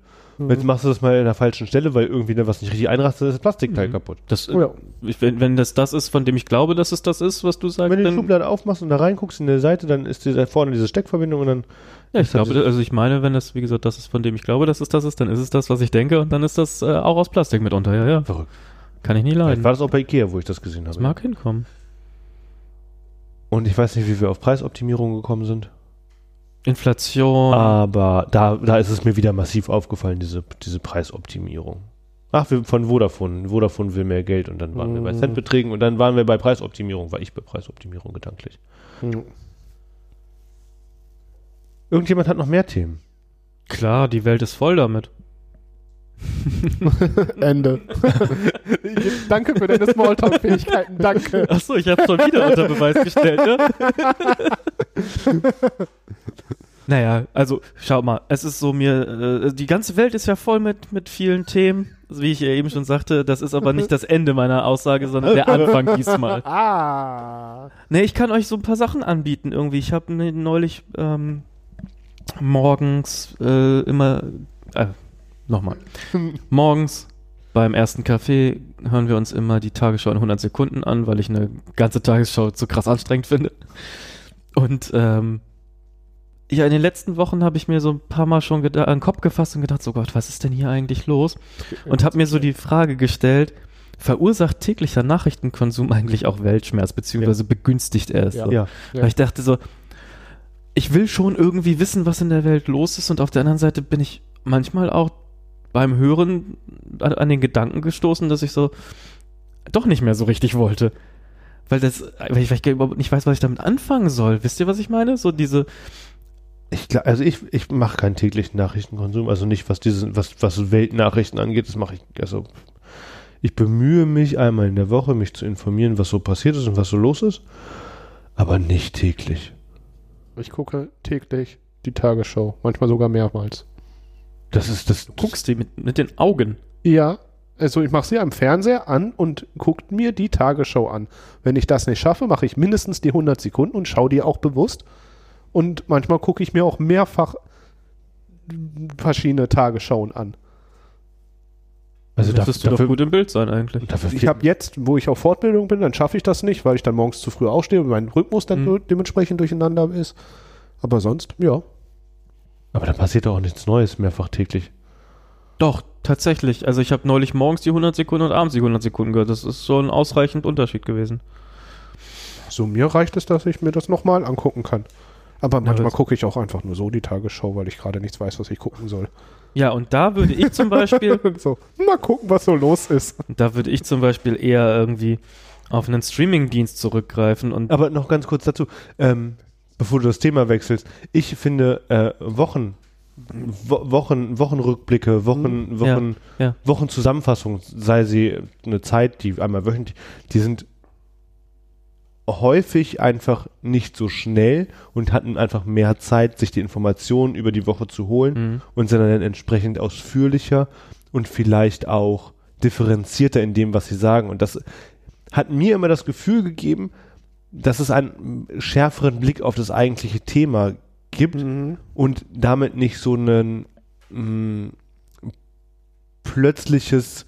Jetzt machst du das mal in der falschen Stelle, weil irgendwie da was nicht richtig einrastet, ist das Plastikteil Mhm. kaputt. Das, Oh ja. ich, wenn, wenn das das ist, von dem ich glaube, dass es das ist, was du sagst, Wenn du die Schublade aufmachst und da reinguckst in der Seite, dann ist da vorne diese Steckverbindung und dann. ja, ich das- glaube, also ich meine, wenn das, wie gesagt, das ist, von dem ich glaube, dass es das ist, dann ist es das, was ich denke und dann ist das äh, auch aus Plastik mitunter, ja, ja. Verrückt. Kann ich nie Vielleicht leiden. war das auch bei Ikea, wo ich das gesehen Das habe. mag hinkommen. Und ich weiß nicht, wie wir auf Preisoptimierung gekommen sind. Inflation. Aber da, da ist es mir wieder massiv aufgefallen, diese, diese Preisoptimierung. Ach, wir, von Vodafone. Vodafone will mehr Geld und dann waren wir bei Mhm. Centbeträgen und dann waren wir bei Preisoptimierung, war ich bei Preisoptimierung gedanklich. Hm. Irgendjemand hat noch mehr Themen. Klar, die Welt ist voll damit. <laughs> Ende. <laughs> danke für deine Smalltalk-Fähigkeiten, danke. Achso, ich habe schon wieder unter Beweis gestellt, ne? <laughs> naja, also schau mal, es ist so mir, äh, die ganze Welt ist ja voll mit, mit vielen Themen, wie ich ja eben schon sagte, das ist aber nicht das Ende meiner Aussage, sondern der Anfang diesmal. Ah. Nee, ich kann euch so ein paar Sachen anbieten irgendwie. Ich habe ne, neulich ähm, morgens äh, immer, äh, nochmal, <laughs> morgens beim ersten Kaffee hören wir uns immer die Tagesschau in 100 Sekunden an, weil ich eine ganze Tagesschau zu krass anstrengend finde. Und ähm, ja, in den letzten Wochen habe ich mir so ein paar Mal schon an den Kopf gefasst und gedacht, so Gott, was ist denn hier eigentlich los? Und habe mir so die Frage gestellt, verursacht täglicher Nachrichtenkonsum eigentlich auch Weltschmerz, beziehungsweise begünstigt er es? Ja. So? Ja. Ja. Weil ich dachte so, ich will schon irgendwie wissen, was in der Welt los ist und auf der anderen Seite bin ich manchmal auch beim Hören an, an den Gedanken gestoßen, dass ich so doch nicht mehr so richtig wollte. Weil das, weil ich, weil ich überhaupt nicht weiß, was ich damit anfangen soll. Wisst ihr, was ich meine? So diese, Ich, gla- also ich, ich mache keinen täglichen Nachrichtenkonsum, also nicht was diese, was, was Weltnachrichten angeht, das mache ich, also ich bemühe mich einmal in der Woche, mich zu informieren, was so passiert ist und was so los ist, aber nicht täglich. Ich gucke täglich die Tagesschau, manchmal sogar mehrmals. Das ist das. du guckst die mit, mit den Augen. Ja, also ich mache sie am Fernseher an und guckt mir die Tagesschau an. Wenn ich das nicht schaffe, mache ich mindestens die 100 Sekunden und schaue die auch bewusst. Und manchmal gucke ich mir auch mehrfach verschiedene Tagesschauen an. Also dafür, müsstest du doch dafür, gut im Bild sein eigentlich. dafür Ich habe jetzt, wo ich auf Fortbildung bin, dann schaffe ich das nicht, weil ich dann morgens zu früh aufstehe und mein Rhythmus dann Mhm. dementsprechend durcheinander ist. Aber sonst, ja. Aber da passiert doch auch nichts Neues mehrfach täglich. Doch, tatsächlich. Also ich habe neulich morgens die 100 Sekunden und abends die 100 Sekunden gehört. Das ist so ein ausreichend Unterschied gewesen. So, mir reicht es, dass ich mir das nochmal angucken kann. Aber manchmal gucke ich auch einfach nur so die Tagesschau, weil ich gerade nichts weiß, was ich gucken soll. Ja, und da würde ich zum Beispiel, <laughs> so, mal gucken, was so los ist. da würde ich zum Beispiel eher irgendwie auf einen Streamingdienst zurückgreifen und Aber noch ganz kurz dazu, ähm, bevor du das Thema wechselst. Ich finde äh, Wochen, Wo Wochen, Wochenrückblicke, Wochen, Ja, Wochen, ja. Wochenzusammenfassung, sei sie eine Zeit, die einmal wöchentlich, die sind häufig einfach nicht so schnell und hatten einfach mehr Zeit, sich die Informationen über die Woche zu holen Mhm. und sind dann entsprechend ausführlicher und vielleicht auch differenzierter in dem, was sie sagen. Und das hat mir immer das Gefühl gegeben, dass es einen schärferen Blick auf das eigentliche Thema gibt Mhm. und damit nicht so ein mh, plötzliches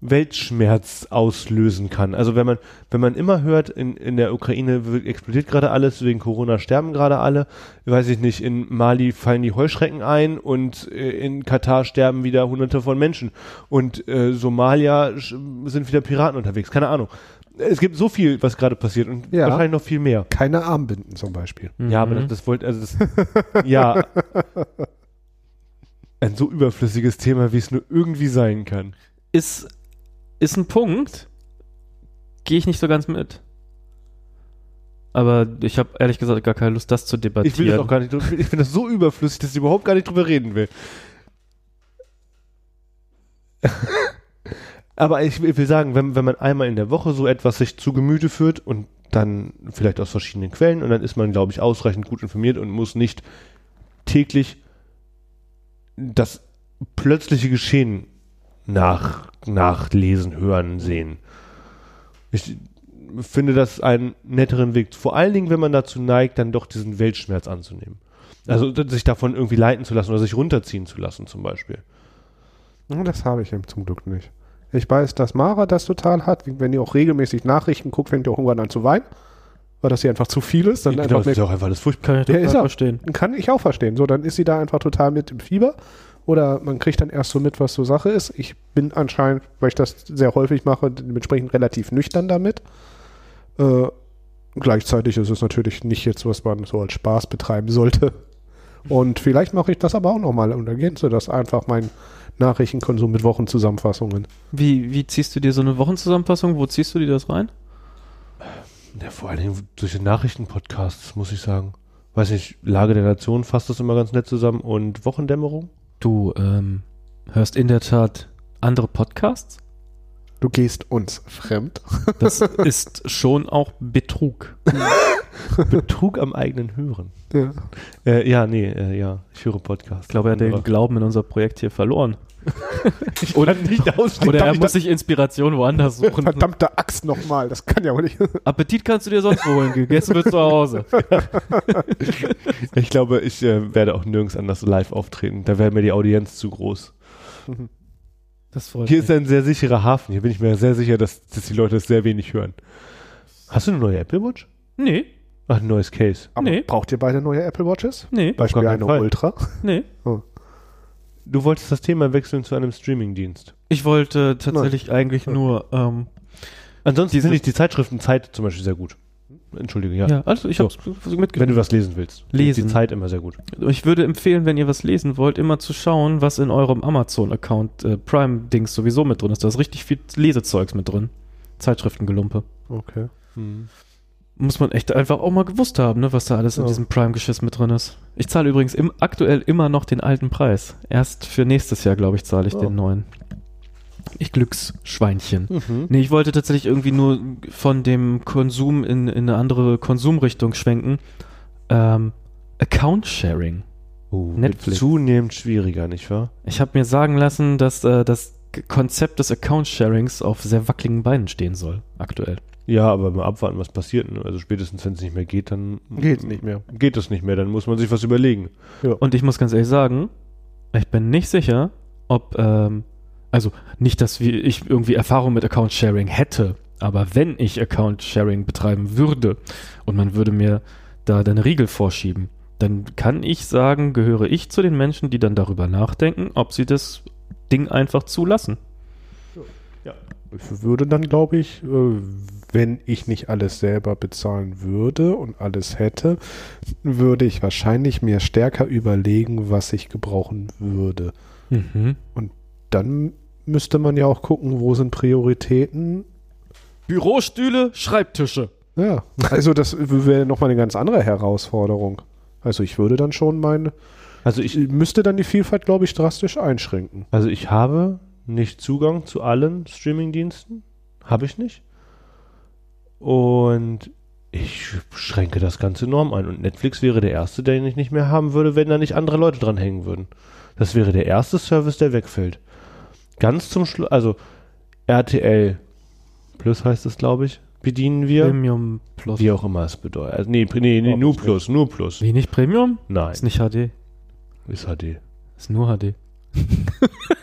Weltschmerz auslösen kann. Also wenn man, wenn man immer hört, in, in der Ukraine explodiert gerade alles, wegen Corona sterben gerade alle, weiß ich nicht, in Mali fallen die Heuschrecken ein und äh, in Katar sterben wieder hunderte von Menschen und äh, Somalia sind wieder Piraten unterwegs, keine Ahnung. Es gibt so viel, was gerade passiert und Ja. wahrscheinlich noch viel mehr. Keine Armbinden zum Beispiel. Ja, aber Mhm. das, das wollte, also das, <laughs> ja. Ein so überflüssiges Thema, wie es nur irgendwie sein kann. ist, ist ein Punkt, gehe ich nicht so ganz mit. Aber ich habe ehrlich gesagt gar keine Lust, das zu debattieren. Ich will das auch gar nicht, ich finde das so überflüssig, dass ich überhaupt gar nicht drüber reden will. <laughs> Aber ich will sagen, wenn, wenn man einmal in der Woche so etwas sich zu Gemüte führt und dann vielleicht aus verschiedenen Quellen und dann ist man, glaube ich, ausreichend gut informiert und muss nicht täglich das plötzliche Geschehen nach, nachlesen, hören, sehen. Ich finde das einen netteren Weg. Vor allen Dingen, wenn man dazu neigt, dann doch diesen Weltschmerz anzunehmen. Also sich davon irgendwie leiten zu lassen oder sich runterziehen zu lassen, zum Beispiel. Das habe ich eben zum Glück nicht. Ich weiß, dass Mara das total hat. Wenn die auch regelmäßig Nachrichten guckt, fängt die auch irgendwann an zu weinen. Weil das ihr einfach zu viel ist. Dann genau, einfach das ist ja auch einfach alles furchtbar. Kann ich Ja, ist er. verstehen. kann ich auch verstehen. So, dann ist sie da einfach total mit im Fieber. Oder man kriegt dann erst so mit, was so Sache ist. Ich bin anscheinend, weil ich das sehr häufig mache, dementsprechend relativ nüchtern damit. Äh, gleichzeitig ist es natürlich nicht jetzt, was man so als Spaß betreiben sollte. Und vielleicht mache ich das aber auch nochmal und ergänze das einfach mein Nachrichtenkonsum mit Wochenzusammenfassungen. Wie, wie ziehst du dir so eine Wochenzusammenfassung? Wo ziehst du dir das rein? Ja, vor allen Dingen durch den Nachrichtenpodcasts, muss ich sagen. Weiß nicht, Lage der Nation fasst das immer ganz nett zusammen und Wochendämmerung? Du ähm, hörst in der Tat andere Podcasts? Du gehst uns fremd. <laughs> Das ist schon auch Betrug. <laughs> Betrug am eigenen Hören. Ja. Äh, ja, nee, äh, ja, ich höre Podcasts. Ich glaube, er hat den Glauben in unser Projekt hier verloren. Oder nicht ausstehen. Oder er ich muss sich Inspiration woanders <laughs> suchen. Verdammte Axt nochmal, das kann ja wohl nicht. <laughs> Appetit kannst du dir sonst wo holen. Gegessen wird zu Hause. <laughs> Ich glaube, ich äh, werde auch nirgends anders live auftreten. Da wäre mir die Audienz zu groß. Das freut Hier mich. ist ein sehr sicherer Hafen. Hier bin ich mir sehr sicher, dass, dass die Leute es sehr wenig hören. Hast du eine neue Apple Watch? Nee, Ach, ein neues Case. Aber Nee. braucht ihr beide neue Apple Watches? nee, Beispiel eine Fall. Ultra. nee. Du wolltest das Thema wechseln zu einem Streamingdienst. Ich wollte tatsächlich eigentlich nur, ähm, Ansonsten finde ich die Zeitschriften Zeit zum Beispiel sehr gut. Entschuldige, ja. ja, also ich So. habe Wenn du was lesen willst. Lesen. Die Zeit immer sehr gut. Ich würde empfehlen, wenn ihr was lesen wollt, immer zu schauen, was in eurem Amazon-Account äh, Prime-Dings sowieso mit drin ist. Da ist richtig viel Lesezeugs mit drin. Zeitschriftengelumpe. Okay. Muss man echt einfach auch mal gewusst haben, ne, was da alles in Ja. diesem Prime-Geschiss mit drin ist. Ich zahle übrigens im, aktuell immer noch den alten Preis. Erst für nächstes Jahr, glaube ich, zahle ich Oh. den neuen. Ich Glücksschweinchen. Mhm. Nee, ich wollte tatsächlich irgendwie nur von dem Konsum in, in eine andere Konsumrichtung schwenken. Ähm, Account-Sharing. Uh, Netflix. Zunehmend schwieriger, nicht wahr? Ich habe mir sagen lassen, dass äh, das Konzept des Account-Sharings auf sehr wackeligen Beinen stehen soll, aktuell. Ja, aber mal abwarten, was passiert. ne? Also spätestens, wenn es nicht mehr geht, dann Geht's nicht mehr. Geht es nicht mehr, dann muss man sich was überlegen. Und ich muss ganz ehrlich sagen, ich bin nicht sicher, ob, ähm, also nicht, dass ich irgendwie Erfahrung mit Account-Sharing hätte, aber wenn ich Account-Sharing betreiben würde und man würde mir da dann Riegel vorschieben, dann kann ich sagen, gehöre ich zu den Menschen, die dann darüber nachdenken, ob sie das Ding einfach zulassen. Ich würde dann, glaube ich, äh, wenn ich nicht alles selber bezahlen würde und alles hätte, würde ich wahrscheinlich mir stärker überlegen, was ich gebrauchen würde. Mhm. Dann müsste man ja auch gucken, wo sind Prioritäten. Bürostühle, Schreibtische. Ja, also das wäre nochmal eine ganz andere Herausforderung. Also ich würde dann schon meine, Also ich müsste dann die Vielfalt, glaube ich, drastisch einschränken. also ich habe nicht Zugang zu allen Streamingdiensten. Habe ich nicht. Und ich schränke das Ganze enorm ein. Und Netflix wäre der erste, den ich nicht mehr haben würde, wenn da nicht andere Leute dran hängen würden. Das wäre der erste Service, der wegfällt. Ganz zum Schluss, also RTL Plus heißt es, glaube ich, bedienen wir. Premium Plus. Wie auch immer es bedeutet. Also nee, nee, nee, Oh, nur das Plus, nur Plus. Wie nicht Premium? Nein, Ist nicht HD. ist HD. Ist nur HD. <laughs>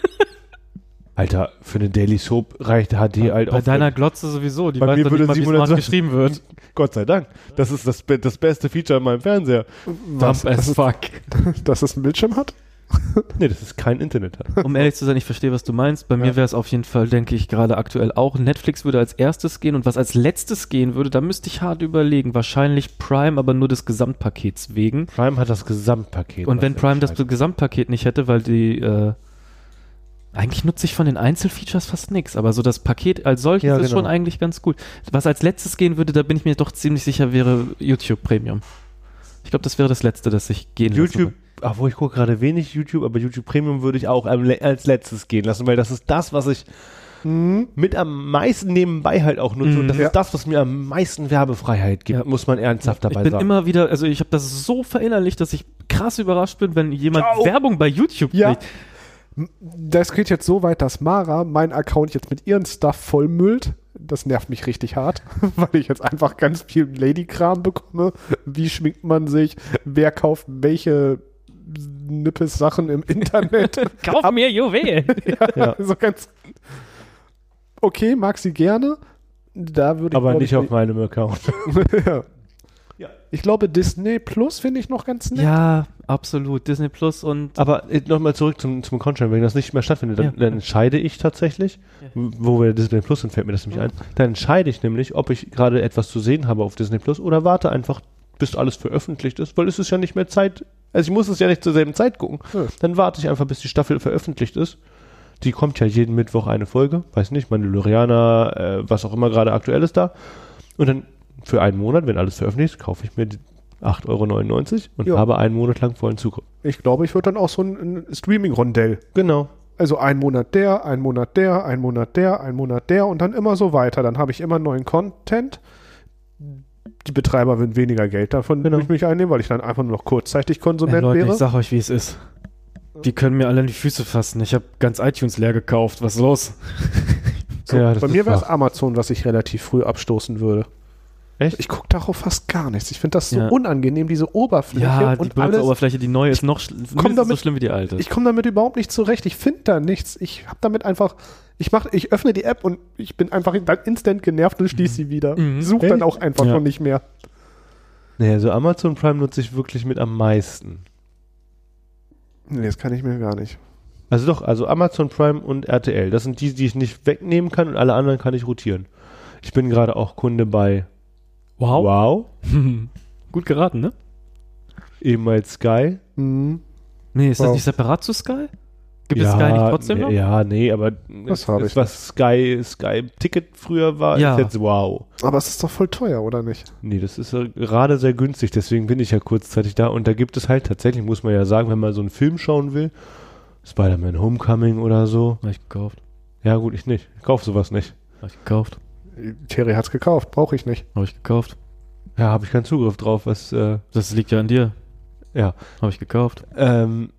Alter, für eine Daily Soap reicht HD halt Bei deiner Glotze sowieso. Die Bei weiß mir würde nicht mal, wie 700 smart geschrieben wird. <laughs> Gott sei Dank. Das ist das, das beste Feature in meinem Fernseher. Was, as fuck. <laughs> dass es einen Bildschirm hat? <laughs> Nee, das ist kein Internet. hat. Um ehrlich zu sein, ich verstehe, was du meinst. Bei mir Ja. wäre es auf jeden Fall, denke ich, gerade aktuell auch. Netflix würde als erstes gehen und was als letztes gehen würde, da müsste ich hart überlegen. Wahrscheinlich Prime, aber nur des Gesamtpakets wegen. Prime hat das Gesamtpaket. Und wenn Prime das Gesamtpaket nicht hätte, weil die, äh, eigentlich nutze ich von den Einzelfeatures fast nichts, aber so das Paket als solches Ja, ist genau. schon eigentlich ganz gut. Was als letztes gehen würde, da bin ich mir doch ziemlich sicher, wäre YouTube Premium. Ich glaube, das wäre das letzte, das ich gehen lassen YouTube, obwohl ich gucke gerade wenig YouTube, aber YouTube Premium würde ich auch als letztes gehen lassen, weil das ist das, was ich mit am meisten nebenbei halt auch nutze. Mhm. Und das Ja. ist das, was mir am meisten Werbefreiheit gibt, Ja. muss man ernsthaft dabei ich bin sagen. immer wieder, also ich habe das so verinnerlicht, dass ich krass überrascht bin, wenn jemand Ciao. Werbung bei YouTube Ja. Das geht jetzt so weit, dass Mara meinen Account jetzt mit ihren Stuff vollmüllt. Das nervt mich richtig hart, <laughs> weil ich jetzt einfach ganz viel Lady-Kram bekomme. Wie schminkt man sich? Wer kauft welche Nippes-Sachen im Internet? <laughs> Kauf mir Juwelen. <laughs> ja, so ganz. Okay, mag sie gerne. Da würde ich aber nicht ich, auf meinem Account. ja. Ja. Ich glaube, Disney Plus finde ich noch ganz nett. ja, absolut. Disney Plus und Aber nochmal zurück zum, zum Contract, wenn das nicht mehr stattfindet, dann, Ja. dann entscheide ich tatsächlich, Ja. wo wir Disney Plus sind, fällt mir das nämlich ein, dann entscheide ich nämlich, ob ich gerade etwas zu sehen habe auf Disney Plus oder warte einfach, bis alles veröffentlicht ist, weil es ist ja nicht mehr Zeit, also ich muss es ja nicht zur selben Zeit gucken. Ja. Dann warte ich einfach, bis die Staffel veröffentlicht ist. Die kommt ja jeden Mittwoch eine Folge, weiß nicht, Mandalorianer, äh, was auch immer gerade aktuell ist da. Und dann für einen Monat, wenn alles veröffentlicht ist, kaufe ich mir die 8,99 Euro und Ja. habe einen Monat lang vollen Zugriff. Ich glaube, ich würde dann auch so ein, ein Streaming-Rondell Genau. Also ein Monat der, ein Monat der, ein Monat der, ein Monat der und dann immer so weiter. Dann habe ich immer neuen Content. Die Betreiber würden weniger Geld davon Genau. durch mich einnehmen, weil ich dann einfach nur noch kurzzeitig Konsument Ey, Leute, wäre. ich sag euch, wie es ist. Die können mir alle in die Füße fassen. Ich habe ganz iTunes leer gekauft. Was ist los? So, Ja, bei mir wäre es. Amazon, was ich relativ früh abstoßen würde. Echt? Ich gucke darauf fast gar nichts. Ich finde das so Ja. unangenehm, diese Oberfläche Ja, die und alles. Benutzeroberfläche, die neue ist noch schl mindestens so damit- schlimm wie die alte. Ich komme damit überhaupt nicht zurecht. Ich finde da nichts. Ich habe damit einfach. Ich mach, ich öffne die App und ich bin einfach dann instant genervt und schließe sie wieder. Mhm. Suche dann auch einfach Ja. schon nicht mehr. Nee, also Amazon Prime nutze ich wirklich mit am meisten. Nee, das kann ich mir gar nicht. Also doch, also Amazon Prime und RTL. Das sind die, die ich nicht wegnehmen kann und alle anderen kann ich rotieren. Ich bin gerade auch Kunde bei wow. Wow, <laughs> Gut geraten, ne? ehemals Sky. Mhm. Nee, ist das Wow. nicht separat zu Sky? Gibt es Sky nicht trotzdem noch? Ja, nee, aber Das hab ist, ich was Sky, Sky Ticket früher war, Ja. ist jetzt Wow. Aber es ist doch voll teuer, oder nicht? Nee, das ist ja gerade sehr günstig, deswegen bin ich ja kurzzeitig da. Und da gibt es halt tatsächlich, muss man ja sagen, wenn man so einen Film schauen will, Spider-Man Homecoming oder so. Hab ich gekauft. Ja, gut, ich nicht. Ich kauf sowas nicht. Hab ich gekauft. Terry hat's gekauft, brauche ich nicht. Hab ich gekauft. Ja, habe ich keinen Zugriff drauf, was, äh, Das liegt ja an dir. ja. Hab ich gekauft. Ähm,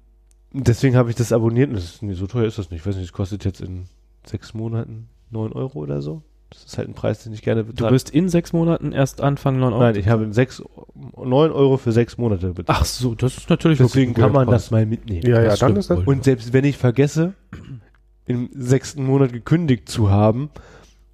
deswegen habe ich das abonniert. Das ist, nee, so teuer ist das nicht. Ich weiß nicht, es kostet jetzt in sechs Monaten 9 Euro oder so. Das ist halt ein Preis, den ich gerne Du bezahle. wirst in sechs Monaten erst anfangen, 9 Euro. Nein, ich habe sechs, 9 Euro für sechs Monate bezahlt. Ach so, das ist natürlich Deswegen kann man das mal mitnehmen. Ja, ja, Das dann ist das. Und selbst wenn ich vergesse, im sechsten Monat gekündigt zu haben,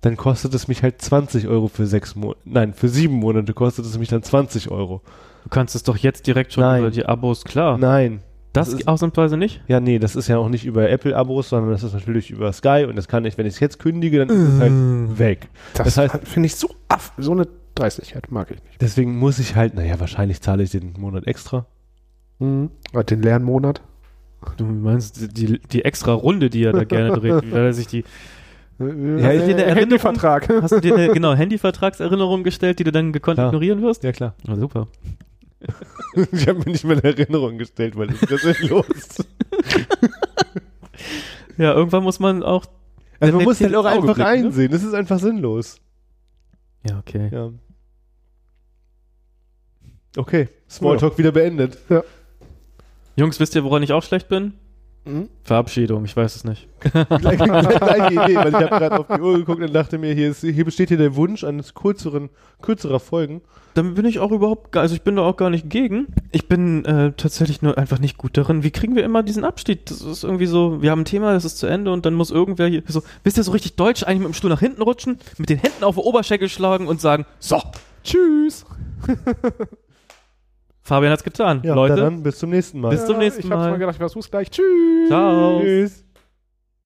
dann kostet es mich halt 20 Euro für sechs Monate. Nein, für sieben Monate kostet es mich dann 20 Euro. Du kannst es doch jetzt direkt schon Nein. über die Abos, klar. Nein. das das ist- ausnahmsweise nicht? Ja, nee, das ist ja auch nicht über Apple-Abos, sondern das ist natürlich über Sky und das kann ich, wenn ich es jetzt kündige, dann ist es halt weg. Das, Das heißt- finde ich so aff, so eine Dreistigkeit mag ich nicht. Deswegen muss ich halt, naja, wahrscheinlich zahle ich den Monat extra. Mhm. Den leeren Monat. Du meinst die, die extra Runde, die er da gerne dreht, <laughs> wie er sich die Ja, ist dir eine Handyvertrag. Hast du dir eine genau Handyvertragserinnerung gestellt, die du dann gekonnt Klar. ignorieren wirst? Ja, klar. Na super. <laughs> ich habe mir nicht mal eine Erinnerung gestellt, weil das ist ja los. <laughs> Ja, irgendwann muss man auch. Also man muss halt auch einfach blickt, ne? einsehen. Das ist einfach sinnlos. Ja, okay. Ja. Okay, Smalltalk wieder beendet. Jungs, wisst ihr, woran ich auch schlecht bin? Mhm. Verabschiedung, ich weiß es nicht. <laughs> gleiche, <laughs> gleiche Idee, weil ich habe gerade auf die Uhr geguckt und dachte mir, hier, ist, hier besteht hier der Wunsch eines kürzeren, kürzerer Folgen. Damit bin ich auch überhaupt, also ich bin da auch gar nicht gegen. Ich bin äh, tatsächlich nur einfach nicht gut darin. Wie kriegen wir immer diesen Abstieg? Das ist irgendwie so, wir haben ein Thema, das ist zu Ende und dann muss irgendwer hier so, wisst ihr, so richtig deutsch eigentlich mit dem Stuhl nach hinten rutschen, mit den Händen auf den Oberschenkel schlagen und sagen, so, tschüss. <laughs> Fabian hat's getan. Ja, Leute, dann bis zum nächsten Mal. Bis zum nächsten ich hab's Mal. mal gedacht, ich versuch's gleich. Tschüss. ciao. Tschüss.